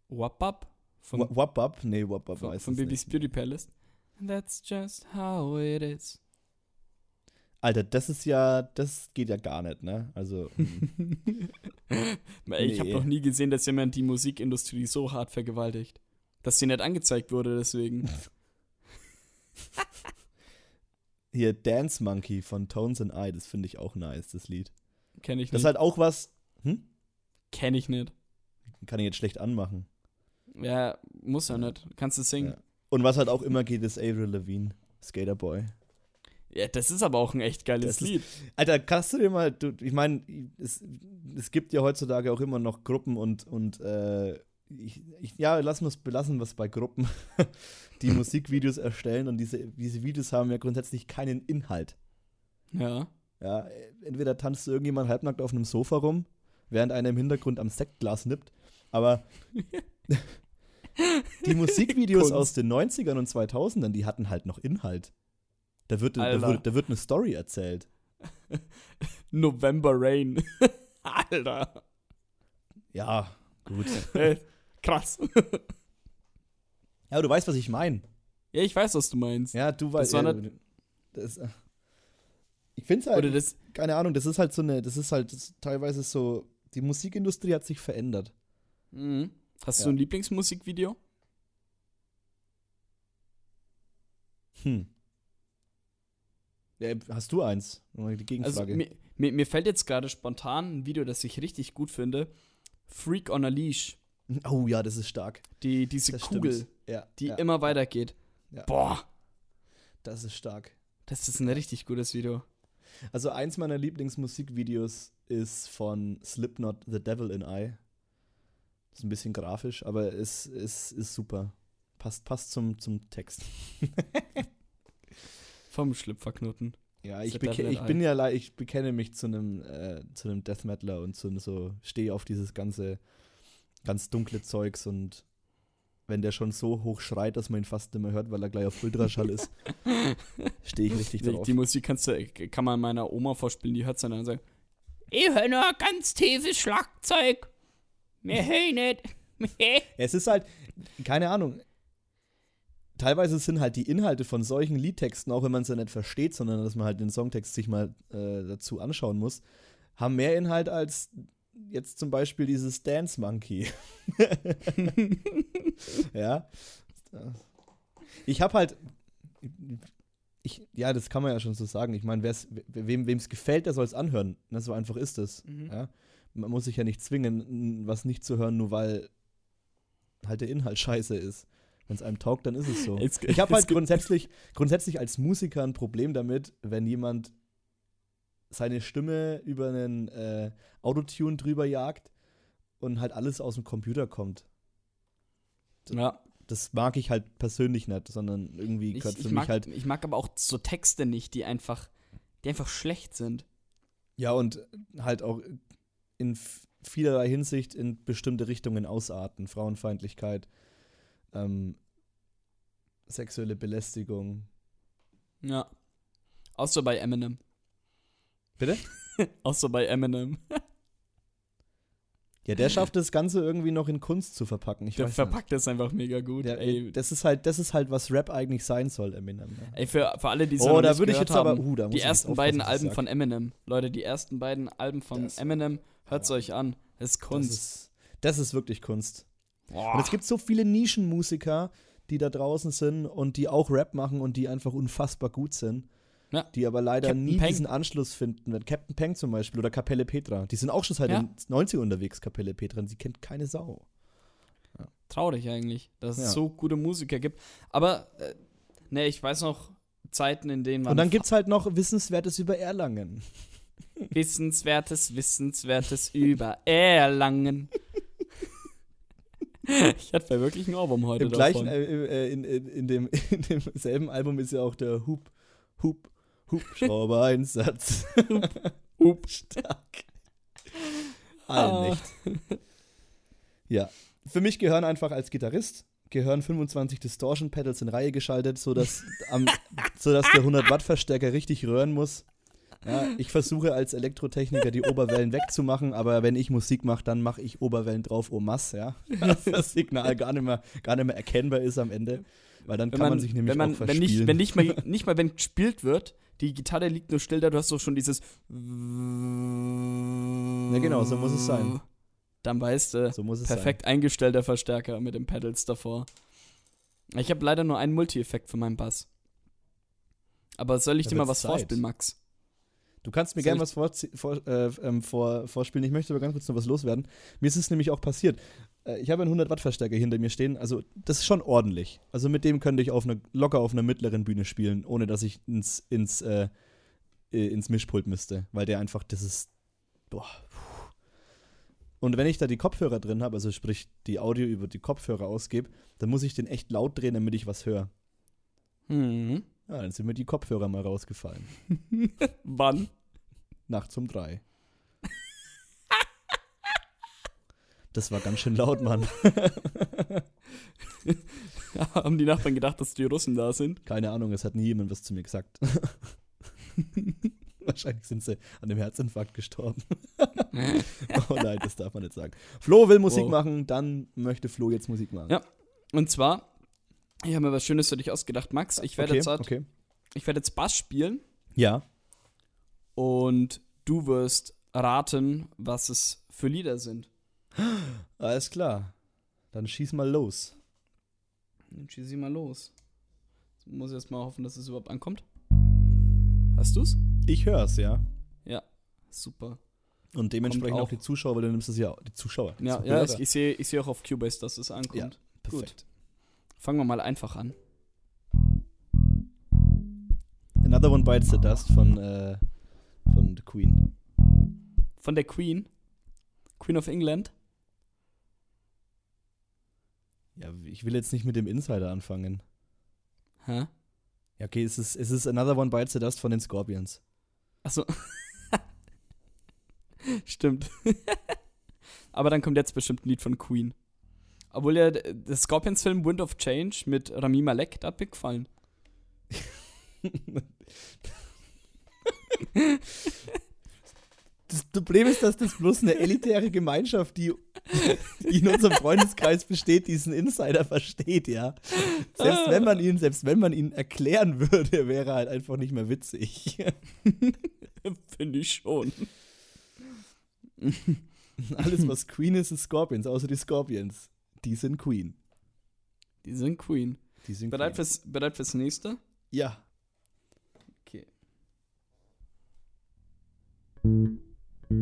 Wap Up? Von, Wa- Wap Up? Nee, Wap Up von, heißt von Baby's nicht. Beauty Palace. That's just how it is. Alter, das ist ja, das geht ja gar nicht, ne? Also, hm. Ich habe Nee. noch nie gesehen, dass jemand die Musikindustrie so hart vergewaltigt. Dass sie nicht angezeigt wurde, deswegen. hier Dance Monkey von Tones and I, das finde ich auch nice, das Lied. Kenne ich Das ist nicht. halt auch was, hm? Kenne ich nicht. Kann ich jetzt schlecht anmachen. Ja, muss ja nicht. Kannst du singen. Ja. Und was halt auch immer geht, ist Avril Lavigne, Skaterboy. Ja. das ist aber auch ein echt geiles Das ist- Lied. Alter, kannst du dir mal, du, ich meine, es, es gibt ja heutzutage auch immer noch Gruppen und, und äh, ich, ich, ja, lassen wir es belassen, was bei Gruppen, die Musikvideos erstellen und diese, diese Videos haben ja grundsätzlich keinen Inhalt. Ja. Ja, entweder tanzt irgendjemand halbnackt auf einem Sofa rum, während einer im Hintergrund am Sektglas nippt, aber die Musikvideos aus den 90ern und 2000ern, die hatten halt noch Inhalt. Da wird, da, wird, da wird eine Story erzählt. November Rain. Alter. Ja, gut. Krass. Ja, aber du weißt, was ich meine. Ja, ich weiß, was du meinst. Ja, du weißt. war ja, das, äh, ich finde es halt, Oder das. keine Ahnung, das ist halt so eine, das ist halt das, teilweise so, die Musikindustrie hat sich verändert. Mhm. Hast Ja. du ein Lieblingsmusikvideo? Hm. Ja, hast du eins? Die Also Gegenfrage. mir, mir, mir fällt jetzt gerade spontan ein Video, das ich richtig gut finde. Freak on a Leash. Oh ja, das ist stark. Die, diese Das Kugel. Ja, die ja, immer weitergeht. Ja. Boah, Das ist stark. das ist ein richtig gutes Video. Also eins meiner Lieblingsmusikvideos ist von Slipknot The Devil in I. Ist ein bisschen grafisch, aber es ist, ist super. Passt, passt zum, zum Text. Vom Schlüpferknoten. Ja, ich, ich bin ja ich bekenne mich zu einem äh, zu einem Death Metaler und zu so stehe auf dieses ganze ganz dunkle Zeugs und wenn der schon so hoch schreit, dass man ihn fast nicht mehr hört, weil er gleich auf Ultraschall ist, stehe ich richtig drauf. die Musik kannst du, kann man meiner Oma vorspielen, die hört dann und sagt, ich höre nur ganz tiefes Schlagzeug. Mir höre nicht. Ja, es ist halt, keine Ahnung. Teilweise sind halt die Inhalte von solchen Liedtexten, auch wenn man es ja nicht versteht, sondern dass man halt den Songtext sich mal äh, dazu anschauen muss, haben mehr Inhalt als jetzt zum Beispiel dieses Dance Monkey. ja. Ich habe halt, ich, ja, das kann man ja schon so sagen. Ich meine, wem es gefällt, der soll es anhören. Na, so einfach ist es. Mhm. Ja? Man muss sich ja nicht zwingen, was nicht zu hören, nur weil halt der Inhalt scheiße ist. Wenn es einem taugt, dann ist es so. Ich habe halt grundsätzlich, grundsätzlich als Musiker ein Problem damit, wenn jemand seine Stimme über einen äh, Autotune drüber jagt und halt alles aus dem Computer kommt. Ja, Das mag ich halt persönlich nicht, sondern irgendwie gehört für ich, mich halt. ich mag aber auch so Texte nicht, die einfach, die einfach schlecht sind. Ja, und halt auch in vielerlei Hinsicht in bestimmte Richtungen ausarten. Frauenfeindlichkeit, ähm, sexuelle Belästigung. Ja. Außer bei Eminem. Bitte? Außer bei Eminem. Ja, der schafft das Ganze irgendwie noch in Kunst zu verpacken. Ich Der weiß verpackt das einfach mega gut. nicht. Der, ey, das ist halt, das ist halt, was Rap eigentlich sein soll, Eminem. Ne? ey für, für alle, die es Oh, da nicht würde ich jetzt aber- haben, uh, da muss die ersten beiden Alben von Eminem. Leute, die ersten beiden Alben von Das- Eminem, hört's euch an. Das ist Das Kunst. ist, das ist wirklich Kunst. Boah. Und es gibt so viele Nischenmusiker, die da draußen sind und die auch Rap machen und die einfach unfassbar gut sind. Ja. Die aber leider Captain nie Peng. diesen Anschluss finden. Captain Peng zum Beispiel oder Kapelle Petra. Die sind auch schon seit Ja. den 90 unterwegs, Kapelle Petra. Und sie kennt keine Sau. Traurig eigentlich, dass Ja. es so gute Musiker gibt. Aber, äh, ne, ich weiß noch Zeiten, in denen man Und dann gibt es halt noch Wissenswertes über Erlangen. Wissenswertes, Wissenswertes über Erlangen. ich hatte ja wirklich einen Ohrwurm heute Im gleichen, davon. äh, äh, in, in, in, dem, in demselben Album ist ja auch der Hub, Hub, Hubschrauber-Einsatz. Hup. Stark. Ah. Allmächt. Ja. Für mich gehören einfach als Gitarrist gehören 25 Distortion Pedals in Reihe geschaltet, sodass, am, sodass der 100 Watt Verstärker richtig röhren muss. Ja, ich versuche als Elektrotechniker die Oberwellen wegzumachen, aber wenn ich Musik mache, dann mache ich Oberwellen drauf au masse, ja. Dass das Signal gar nicht mehr, gar nicht mehr erkennbar ist am Ende. Weil dann Wenn kann man, man, sich nämlich wenn man, auch wenn verspielen. nicht, wenn nicht mal, nicht mal wenn gespielt wird, die Gitarre liegt nur still da, du hast doch schon dieses. Ja, genau, so muss es sein. Dann weißt du, so muss es perfekt eingestellter Verstärker mit den Pedals davor. Ich habe leider nur einen Multi-Effekt für meinen Bass. Aber soll ich Da dir mal was Zeit. vorspielen, Max? sein. Du kannst mir gerne was vor, vor, äh, ähm, vor, vorspielen. Ich möchte aber ganz kurz noch was loswerden. Mir ist es nämlich auch passiert. Äh, ich habe einen 100 Watt Verstärker hinter mir stehen. Also das ist schon ordentlich. Also mit dem könnte ich auf eine, locker auf einer mittleren Bühne spielen, ohne dass ich ins, ins, äh, äh, ins Mischpult müsste. Weil der einfach, das ist, boah. puh. Und wenn ich da die Kopfhörer drin habe, also sprich die Audio über die Kopfhörer ausgebe, dann muss ich den echt laut drehen, damit ich was höre. Mhm. Ja, dann sind mir die Kopfhörer mal rausgefallen. Wann? Nachts um drei. Das war ganz schön laut, Mann. Haben die Nachbarn gedacht, dass die Russen da sind? Keine Ahnung, es hat nie jemand was zu mir gesagt. Wahrscheinlich sind sie an dem Herzinfarkt gestorben. oh nein, das darf man nicht sagen. Flo will Musik Wow. machen, dann möchte Flo jetzt Musik machen. Ja, Und zwar, ich habe mir was Schönes für dich ausgedacht, Max. Ich werde okay, jetzt, okay. ich werde jetzt Bass spielen Ja. und du wirst raten, was es für Lieder sind. Alles klar. Dann schieß mal los. Dann schieß ich mal los. Jetzt muss ich erst mal hoffen, dass es überhaupt ankommt. Hast du's? Ich hör's, ja. Ja, super. Und dementsprechend auch auch. die Zuschauer, weil du nimmst es ja die Zuschauer. die Ja, ja ich, ich sehe ich seh auch auf Cubase, dass es ankommt. Ja, perfekt. Fangen wir mal einfach an. Another One Bites the Dust von, äh, von The Queen. Von der Queen. Queen of England. Ja, ich will jetzt nicht mit dem Insider anfangen. Hä? Ja, okay, es ist, es ist Another One Bites the Dust von den Scorpions. Achso. Stimmt. Aber dann kommt jetzt bestimmt ein Lied von Queen. Obwohl ja der Scorpions-Film Wind of Change mit Rami Malek, da hat mir gefallen. Das Problem ist, dass das bloß eine elitäre Gemeinschaft, die, die in unserem Freundeskreis besteht, diesen Insider versteht, ja. Selbst wenn man ihn, selbst wenn man ihn erklären würde, wäre er halt einfach nicht mehr witzig. Finde ich schon. Alles, was Queen ist, ist Scorpions, außer die Scorpions. Die sind Queen. Die sind Queen. Die sind Bereit Queen. fürs, bereit fürs nächste? Ja. Okay. Ich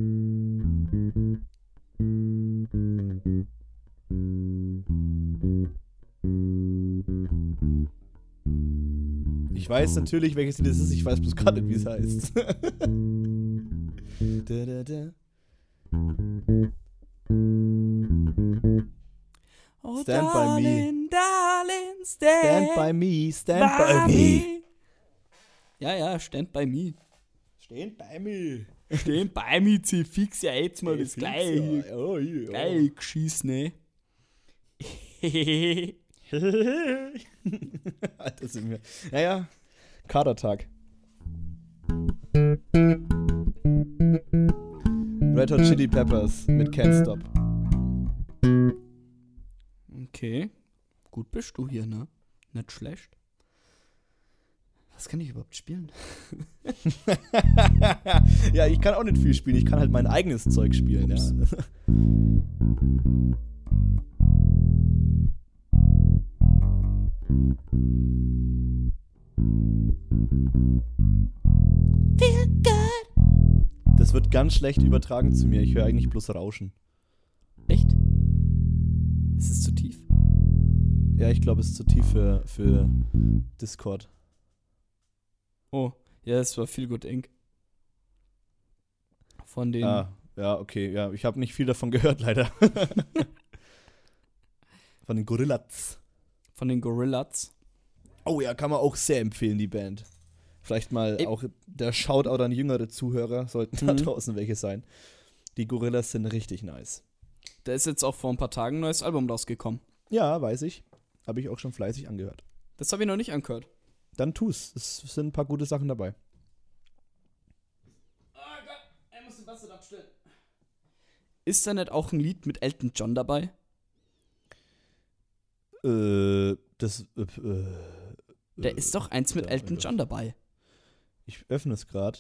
weiß natürlich, welches Lied es ist, ich weiß bloß gerade nicht, wie es heißt. da, da, da. Oh, Stand by me. darling, darling, stand, Stand by me, stand by me. Ja, ja, stand by me. Stand by me stehen bei mir, Beimitzi fix ja jetzt mal das gleiche. Ja, ja, ja. Gleich geschissen, ne? Alter sind wir. Naja, Katertag. Red Hot Chili Peppers mit Can't Stop. Okay. Gut bist du hier, ne? Nicht schlecht. Was kann ich überhaupt spielen? ja, ich kann auch nicht viel spielen. Ich kann halt mein eigenes Zeug spielen, ja. Das wird ganz schlecht übertragen zu mir. Ich höre eigentlich bloß Rauschen. Echt? Ist es zu tief? Ja, ich glaube, es ist zu tief für, für Discord. Oh, ja, es war viel gut Inc. Von den. Ah, ja, okay. Ja, ich habe nicht viel davon gehört, leider. Von den Gorillaz. Von den Gorillaz. Oh ja, kann man auch sehr empfehlen, die Band. Vielleicht mal Ey. auch der Shoutout an jüngere Zuhörer, sollten da Mhm. draußen welche sein. Die Gorillas sind richtig nice. Da ist jetzt auch vor ein paar Tagen ein neues Album rausgekommen. Ja, weiß ich. Habe ich auch schon fleißig angehört. Das habe ich noch nicht angehört. Dann tu's. Es sind ein paar gute Sachen dabei. Oh Gott, er muss den Bass abstellen. Ist da nicht auch ein Lied mit Elton John dabei? Äh, das. Äh, äh, Da ist doch eins mit da- Elton John dabei. Ich öffne es gerade.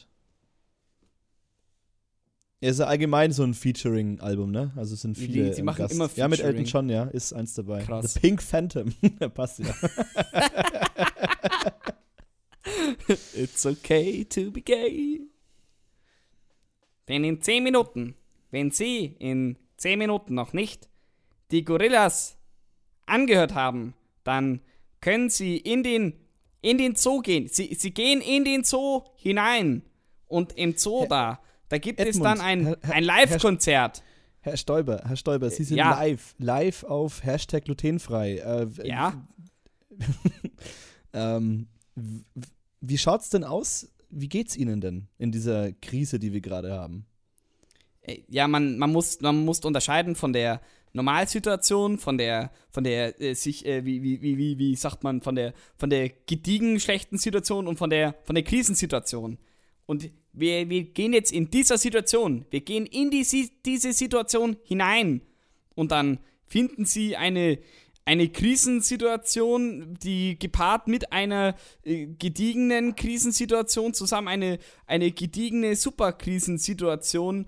Ja, ist ja allgemein so ein Featuring-Album, ne? Also es sind Die- viele. die im machen Gast. immer Ja, mit Elton Featuring. John, ja, ist eins dabei. Krass. The Pink Phantom. Passt ja. It's okay to be gay. Wenn in 10 Minuten, wenn Sie in 10 Minuten noch nicht die Gorillas angehört haben, dann können Sie in den, in den Zoo gehen. Sie, Sie gehen in den Zoo hinein und im Zoo Herr- da, da gibt es Edmund, dann ein, Herr- Herr- ein Live-Konzert. Herr Stoiber, Herr Stoiber, Sie sind Ja. live. Live auf Hashtag glutenfrei. Äh, Ja. ähm, wie schaut's denn aus? Wie geht's Ihnen denn in dieser Krise, die wir gerade haben? Äh, ja, man, man, muss, man muss unterscheiden von der Normalsituation, von der, von der äh, sich, äh, wie, wie, wie, wie, sagt man, von der, von der gediegen schlechten Situation und von der, von der Krisensituation. Und wir, wir gehen jetzt in dieser Situation, wir gehen in die, diese Situation hinein und dann finden sie eine, eine Krisensituation, die gepaart mit einer äh, gediegenen Krisensituation zusammen eine, eine gediegene Superkrisensituation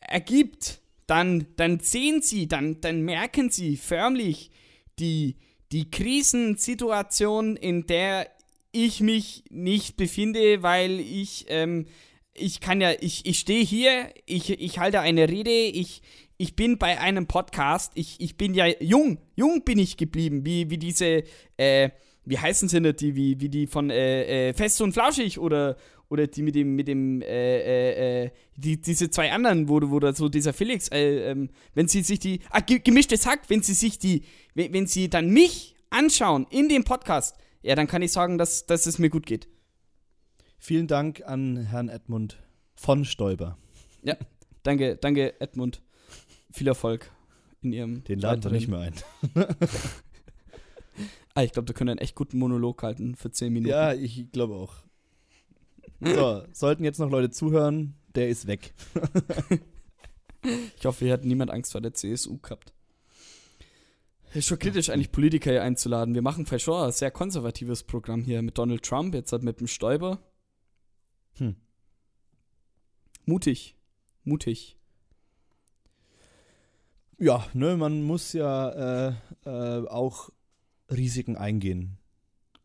ergibt, dann, dann sehen sie, dann, dann merken sie förmlich die, die Krisensituation, in der ich mich nicht befinde, weil ich, ähm, ich kann ja, ich, ich stehe hier, ich, ich halte eine Rede, ich, ich bin bei einem Podcast, ich, ich bin ja jung, jung bin ich geblieben, wie, wie diese, äh, wie heißen sie nicht, die, wie, wie die von äh, äh, Fest und Flauschig oder, oder die mit dem, mit dem, äh, äh, äh, die, diese zwei anderen, wo, wo da so dieser Felix, äh, ähm, wenn sie sich die, ah, ge- gemischtes Hack, wenn sie sich die, wenn, wenn sie dann mich anschauen in dem Podcast, ja, dann kann ich sagen, dass, dass es mir gut geht. Vielen Dank an Herrn Edmund von Stoiber. Ja, danke, danke, Edmund. Viel Erfolg in ihrem. Den laden wir nicht mehr ein. Ah, ich glaube, da können wir einen echt guten Monolog halten für 10 Minuten. Ja, ich glaube auch. So, sollten jetzt noch Leute zuhören, der ist weg. Ich hoffe, hier hat niemand Angst vor der CSU gehabt. Ist schon kritisch, eigentlich Politiker hier einzuladen. Wir machen vielleicht schon ein sehr konservatives Programm hier mit Donald Trump, jetzt halt mit dem Stoiber. Hm. Mutig. Mutig. Ja, ne, man muss ja äh, äh, auch Risiken eingehen.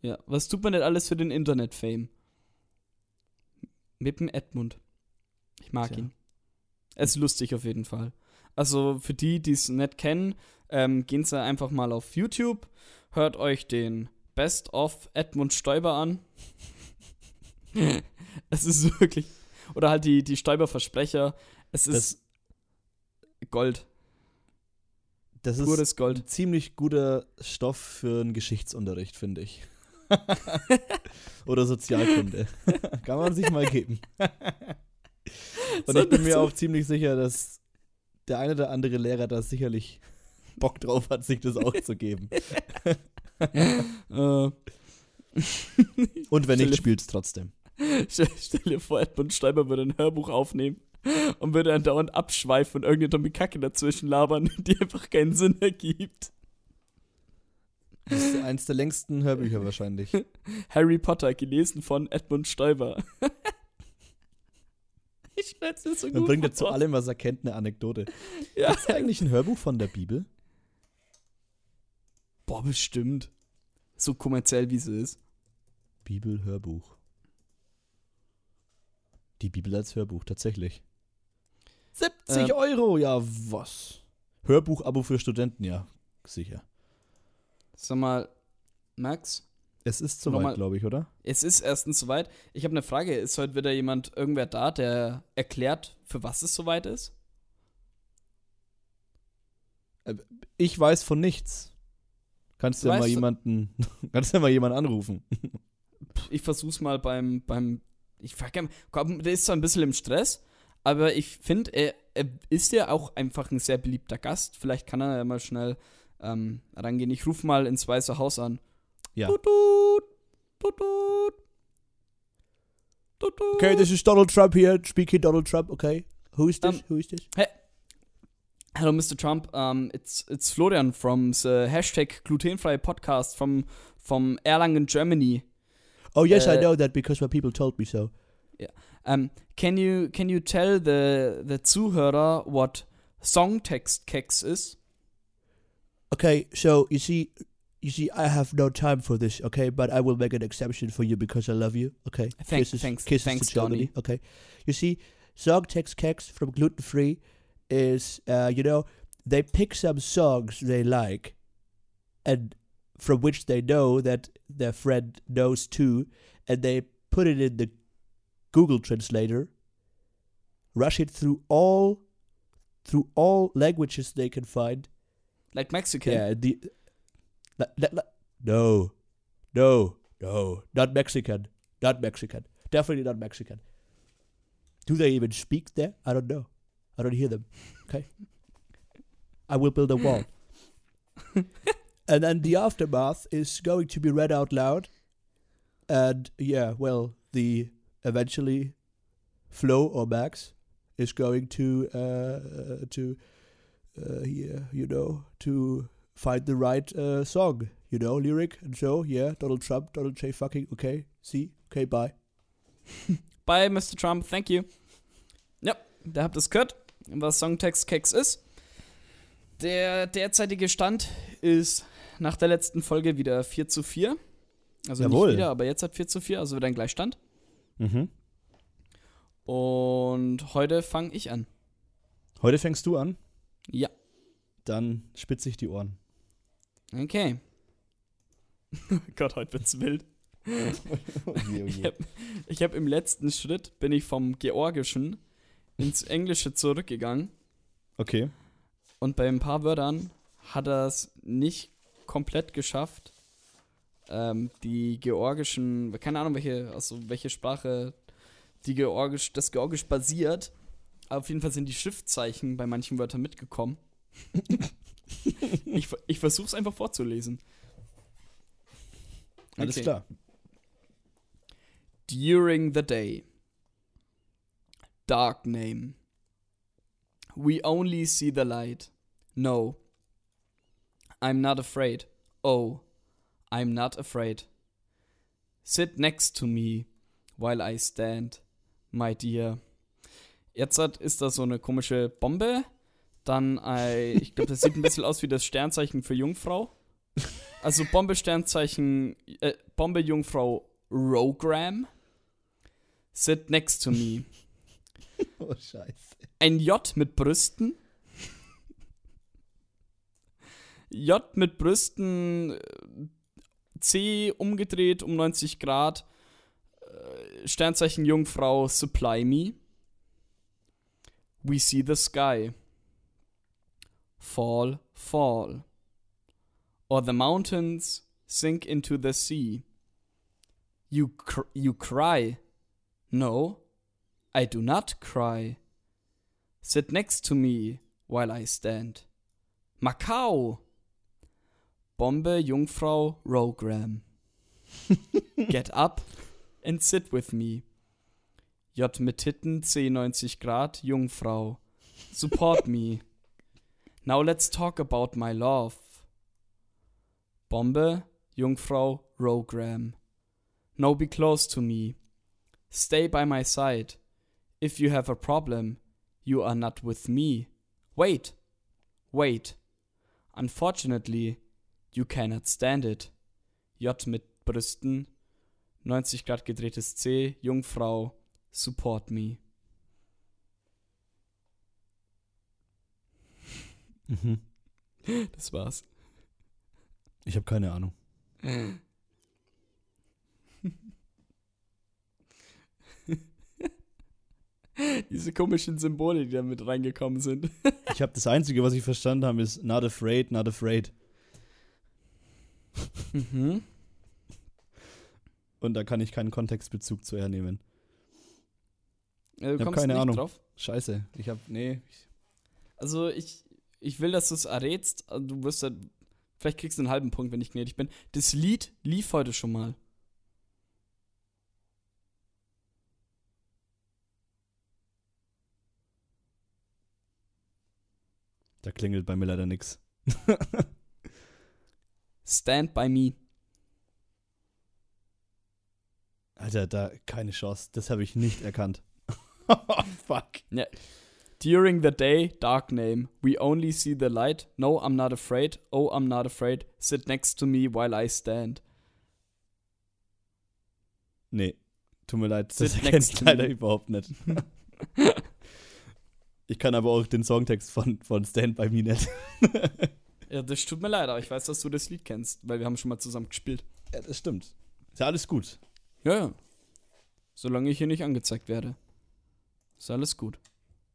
Ja, was tut man denn alles für den Internet-Fame? Mit dem Edmund. Ich mag Tja. ihn. Es ist lustig auf jeden Fall. Also für die, die es nicht kennen, ähm, gehen Sie einfach mal auf YouTube, hört euch den Best of Edmund Stoiber an. es ist wirklich. Oder halt die, die Stoiber-Versprecher. Es ist Das, Gold. Das ist Gold. ein ziemlich guter Stoff für einen Geschichtsunterricht, finde ich. Oder Sozialkunde. Kann man sich mal geben. Und ich bin mir auch ziemlich sicher, dass der eine oder andere Lehrer da sicherlich Bock drauf hat, sich das auch zu geben. Äh, Und wenn nicht, dir- spielt's trotzdem. Stell, dir vor, Edmund Stoiber würde ein Hörbuch aufnehmen und würde dann dauernd abschweifen und irgendeine dumme Kacke dazwischen labern, die einfach keinen Sinn ergibt. Das ist eins der längsten Hörbücher wahrscheinlich. Harry Potter, gelesen von Edmund Stoiber. ich stell's mir so gut bringt er zu allem, was er kennt, eine Anekdote. Ja. Ist eigentlich ein Hörbuch von der Bibel? Boah, bestimmt. So kommerziell, wie sie ist. Bibel-Hörbuch. Die Bibel als Hörbuch, tatsächlich. 70 Ähm. Euro, ja, was? Hörbuch-Abo für Studenten, ja, sicher. Sag mal, Max, Es ist soweit, glaube ich, oder? es ist erstens soweit. Ich habe eine Frage. Ist heute wieder jemand, irgendwer da, der erklärt, für was es soweit ist? Ich weiß von nichts. Kannst Du ja mal jemanden, kannst ja mal jemanden anrufen. Ich versuch's mal beim, beim, ich frag gerne, komm, der ist zwar ein bisschen im Stress, aber ich finde, er, er ist ja auch einfach ein sehr beliebter Gast. Vielleicht kann er ja mal schnell ähm, rangehen. Ich rufe mal ins Weiße Haus an. Ja. Tut, tut, tut, tut. Tut, tut. Okay, this is Donald Trump here, speaking Donald Trump, okay. Who is this? Um, Who is this? Hello, Mr. Trump. Um, it's it's Florian from the hashtag glutenfrei podcast from from Erlangen, Germany. Oh yes, I uh, know that because my people told me so. Um, can you can you tell the the Zuhörer what song text Keks is? Okay, so you see, you see, I have no time for this, okay, but I will make an exception for you because I love you, okay. Thank- thanks- kisses thanks, to Germany, okay. You see, song text kex from gluten free is, uh, you know, they pick some songs they like, and from which they know that their friend knows too, and they put it in the Google Translator, rush it through all, through all languages they can find. Like Mexican. Yeah, the la- la- la- no, no, no, not Mexican, not Mexican, definitely not Mexican. Do they even speak there? I don't know. I don't hear them. Okay, I will build a wall, and then the aftermath is going to be read out loud, and yeah, well, the eventually Flo or Max is going to uh, to uh, yeah, you know, to find the right uh, song, you know, lyric and so, yeah, Donald Trump, Donald J. fucking, okay, see, okay, bye. Bye, Mr. Trump. Thank you. Ja, da habt ihr es gehört, was Songtext Keks ist. Der derzeitige Stand ist nach der letzten Folge wieder 4 zu 4. Also Jawohl. nicht wieder, aber jetzt hat 4 zu 4, also wieder ein Gleichstand. Mhm. Und heute fange ich an. Heute fängst du an, Ja, dann spitze ich die Ohren. okay. Gott, heute wird's wild. Ich habe ich hab im letzten Schritt bin ich vom Georgischen ins Englische zurückgegangen Okay. und bei ein paar Wörtern hat er es nicht komplett geschafft, ähm, die georgischen, keine Ahnung welche, also welche Sprache die Georgisch, das Georgisch basiert. Aber auf jeden Fall sind die Schriftzeichen bei manchen Wörtern mitgekommen. ich ich versuche es einfach vorzulesen. Alles Okay. klar. During the day. Dark name. We only see the light. No. I'm not afraid. Oh, I'm not afraid. Sit next to me while I stand, my dear. Jetzt hat, ist da so eine komische Bombe. Dann, ein, ich glaube, das sieht ein bisschen aus wie das Sternzeichen für Jungfrau. Also Bombe, Sternzeichen, äh, Bombe, Jungfrau, Rogram. Sit next to me. Oh, scheiße. Ein J mit Brüsten. J mit Brüsten. C umgedreht um 90 Grad. äh, Sternzeichen Jungfrau, supply me. We see the sky. Fall, fall. Or the mountains sink into the sea. You, cr you cry. No, I do not cry. Sit next to me while I stand. Macau. Bombe Jungfrau Rogram. Get up and sit with me. J mit Titten C 90 Grad Jungfrau. Support me. Now let's talk about my love. Bombe, Jungfrau, Rogram. No be close to me. Stay by my side. If you have a problem, you are not with me. Wait, wait. Unfortunately, you cannot stand it. J mit Brüsten, 90 Grad gedrehtes C, Jungfrau, support me. Mhm. Das war's. Ich habe keine Ahnung. Diese komischen Symbole, die da mit reingekommen sind. Ich habe das Einzige, was ich verstanden habe, ist not afraid, not afraid. Mhm. Und da kann ich keinen Kontextbezug zu hernehmen. Du Ich hab kommst keine nicht Ahnung. drauf. Scheiße. Ich habe nee. Also ich, ich will, dass du es errätst. Also du wirst ja, vielleicht kriegst du einen halben Punkt, wenn ich gnädig bin. Das Lied lief heute schon mal. da klingelt bei mir leider nix. Stand by me. Alter, da keine Chance. Das habe ich nicht erkannt. Fuck. During the day, dark name. We only see the light. No, I'm not afraid. Oh, I'm not afraid. Sit next to me while I stand. Nee, tut mir leid, das Sit erkenne next ich leider überhaupt nicht. ich kann aber auch den Songtext von, von Stand By Me nicht. Ja, das tut mir leid, aber ich weiß, dass du das Lied kennst, weil wir haben schon mal zusammen gespielt. ja, das stimmt. Ist ja alles gut. Ja, ja. Solange ich hier nicht angezeigt werde. Ist alles gut.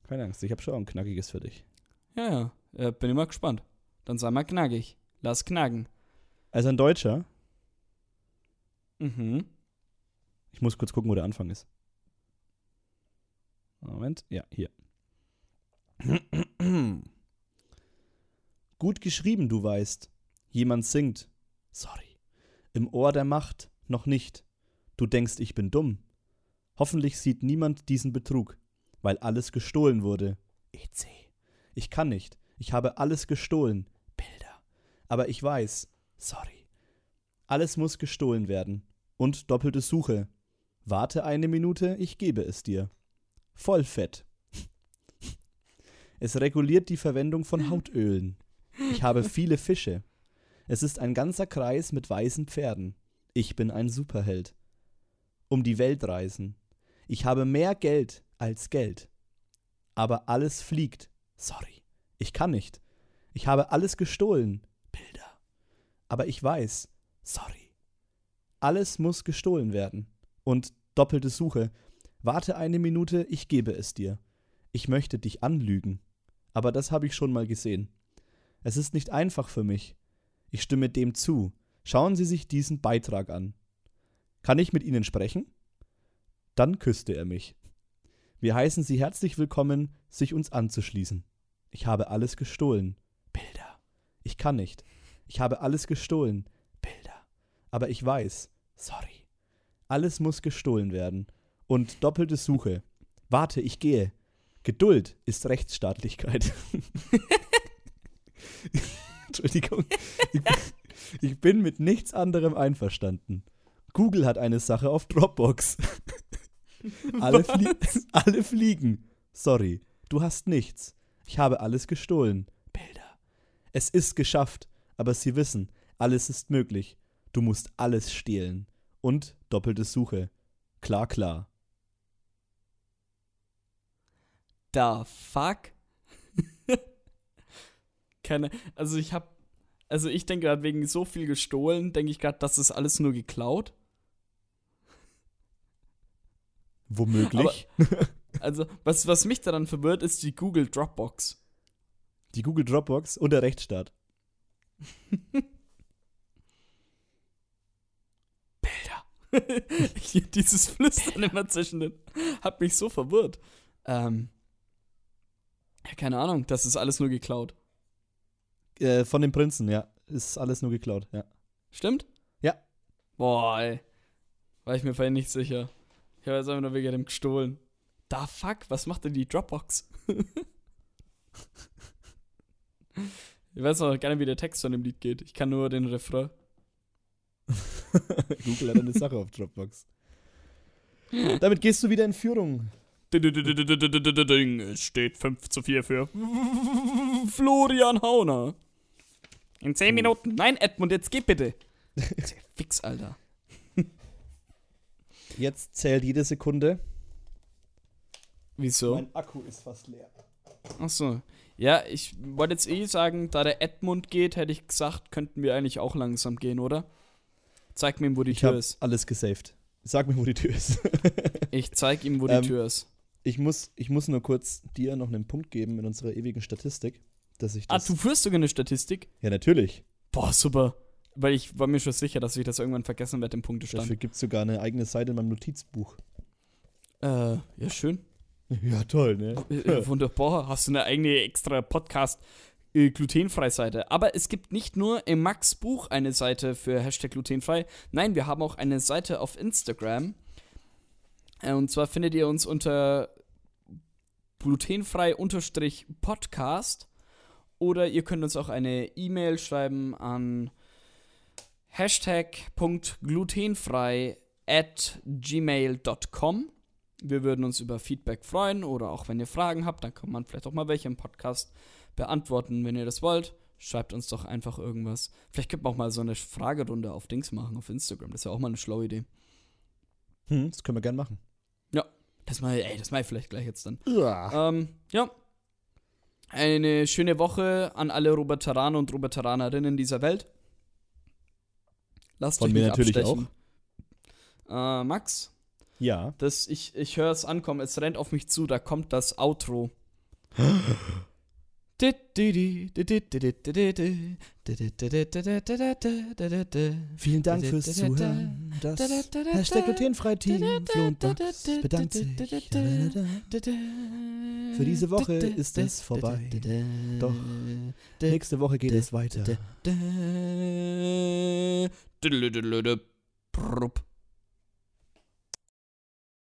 Keine Angst, ich habe schon auch ein knackiges für dich. Ja, ja. Äh, bin immer gespannt. Dann sei mal knackig. Lass knacken. Also ein Deutscher, Mhm. ich muss kurz gucken, wo der Anfang ist. Moment, ja, hier. Gut geschrieben, du weißt. Jemand singt. Sorry. Im Ohr der Macht noch nicht. Du denkst, ich bin dumm. Hoffentlich sieht niemand diesen Betrug, weil alles gestohlen wurde. EC. Ich kann nicht. Ich habe alles gestohlen. Bilder. Aber ich weiß. Sorry. Alles muss gestohlen werden. Und doppelte Suche. Warte eine Minute, ich gebe es dir. Vollfett. Es reguliert die Verwendung von Hautölen. Ich habe viele Fische. Es ist ein ganzer Kreis mit weißen Pferden. Ich bin ein Superheld. Um die Welt reisen. Ich habe mehr Geld als Geld. Aber alles fliegt. Sorry. Ich kann nicht. Ich habe alles gestohlen. Bilder. Aber ich weiß. Sorry. Alles muss gestohlen werden. Und doppelte Suche. Warte eine Minute, ich gebe es dir. Ich möchte dich anlügen. Aber das habe ich schon mal gesehen. Es ist nicht einfach für mich. Ich stimme dem zu. Schauen Sie sich diesen Beitrag an. Kann ich mit Ihnen sprechen? Dann küsste er mich. Wir heißen Sie herzlich willkommen, sich uns anzuschließen. Ich habe alles gestohlen. Bilder. Ich kann nicht. Ich habe alles gestohlen. Bilder. Aber ich weiß. Sorry. Alles muss gestohlen werden. Und doppelte Suche. Warte, ich gehe. Geduld ist Rechtsstaatlichkeit. Entschuldigung. Ich, ich bin mit nichts anderem einverstanden. Google hat eine Sache auf Dropbox. alle, flie alle fliegen. Sorry, du hast nichts. Ich habe alles gestohlen. Bilder. Es ist geschafft, aber sie wissen, alles ist möglich. Du musst alles stehlen. Und doppelte Suche. Klar, klar. Da fuck. Keine, also ich hab, also ich denke gerade wegen so viel gestohlen, denke ich gerade, das ist alles nur geklaut. Womöglich. Also was, was mich daran verwirrt, ist die Google Dropbox. Die Google Dropbox und der Rechtsstaat. Bilder. Dieses Flüstern immer zwischen den, hat mich so verwirrt. Ähm, ja, keine Ahnung, das ist alles nur geklaut. Äh, von den Prinzen, ja. Ist alles nur geklaut, ja. Stimmt? Ja. Boah, ey. War ich mir vorhin nicht sicher. Ich habe jetzt einfach nur wegen dem gestohlen. Da fuck, was macht denn die Dropbox? ich weiß noch gar nicht, wie der Text von dem Lied geht. Ich kann nur den Refrain. Google hat eine Sache auf Dropbox. Damit gehst du wieder in Führung. Es steht 5 zu 4 für Florian Hauner. In 10 Minuten. Nein, Edmund, jetzt geh bitte. Fix, Alter. Jetzt zählt jede Sekunde. Wieso? Mein Akku ist fast leer. Achso. Ja, ich wollte jetzt eh sagen, da der Edmund geht, hätte ich gesagt, könnten wir eigentlich auch langsam gehen, oder? Zeig mir, wo die Ich Tür ist. alles gesaved. Sag mir, wo die Tür ist. Ich zeig ihm, wo die Ähm, Tür ist. ich, muss, ich muss nur kurz dir noch einen Punkt geben in unserer ewigen Statistik, dass ich Ah, das. du führst sogar eine Statistik? ja, natürlich. Boah, super. Weil ich war mir schon sicher, dass ich das irgendwann vergessen werde im Punktestand. Dafür gibt es sogar eine eigene Seite in meinem Notizbuch. Äh, ja, schön. Ja, toll, ne? Äh, äh, wunderbar. Hast du eine eigene extra Podcast äh, glutenfrei Seite. Aber es gibt nicht nur im Max Buch eine Seite für Hashtag glutenfrei. Nein, wir haben auch eine Seite auf Instagram. Und zwar findet ihr uns unter glutenfrei-podcast. Oder ihr könnt uns auch eine E-Mail schreiben an hashtag.glutenfrei at gmail.com. Wir würden uns über Feedback freuen oder auch wenn ihr Fragen habt, dann kann man vielleicht auch mal welche im Podcast beantworten, wenn ihr das wollt. Schreibt uns doch einfach irgendwas. Vielleicht könnte man auch mal so eine Fragerunde auf Dings machen, auf Instagram. Das ist ja auch mal eine schlaue Idee. Hm, das können wir gern machen. Das mal, ey, das mal ich vielleicht gleich jetzt dann. Ja. Ähm, ja. Eine schöne Woche an alle Roberteraner und Roberteranerinnen dieser Welt. Lasst Von euch mir nicht natürlich abstechen. Äh, Max, Ja. das, ich, ich höre es ankommen, es rennt auf mich zu, da kommt das Outro. Vielen Dank fürs Zuhören. Das Hashtag glutenfrei-Team Flo und Max bedankt sich. Für diese Woche ist es vorbei. Doch nächste Woche geht es weiter.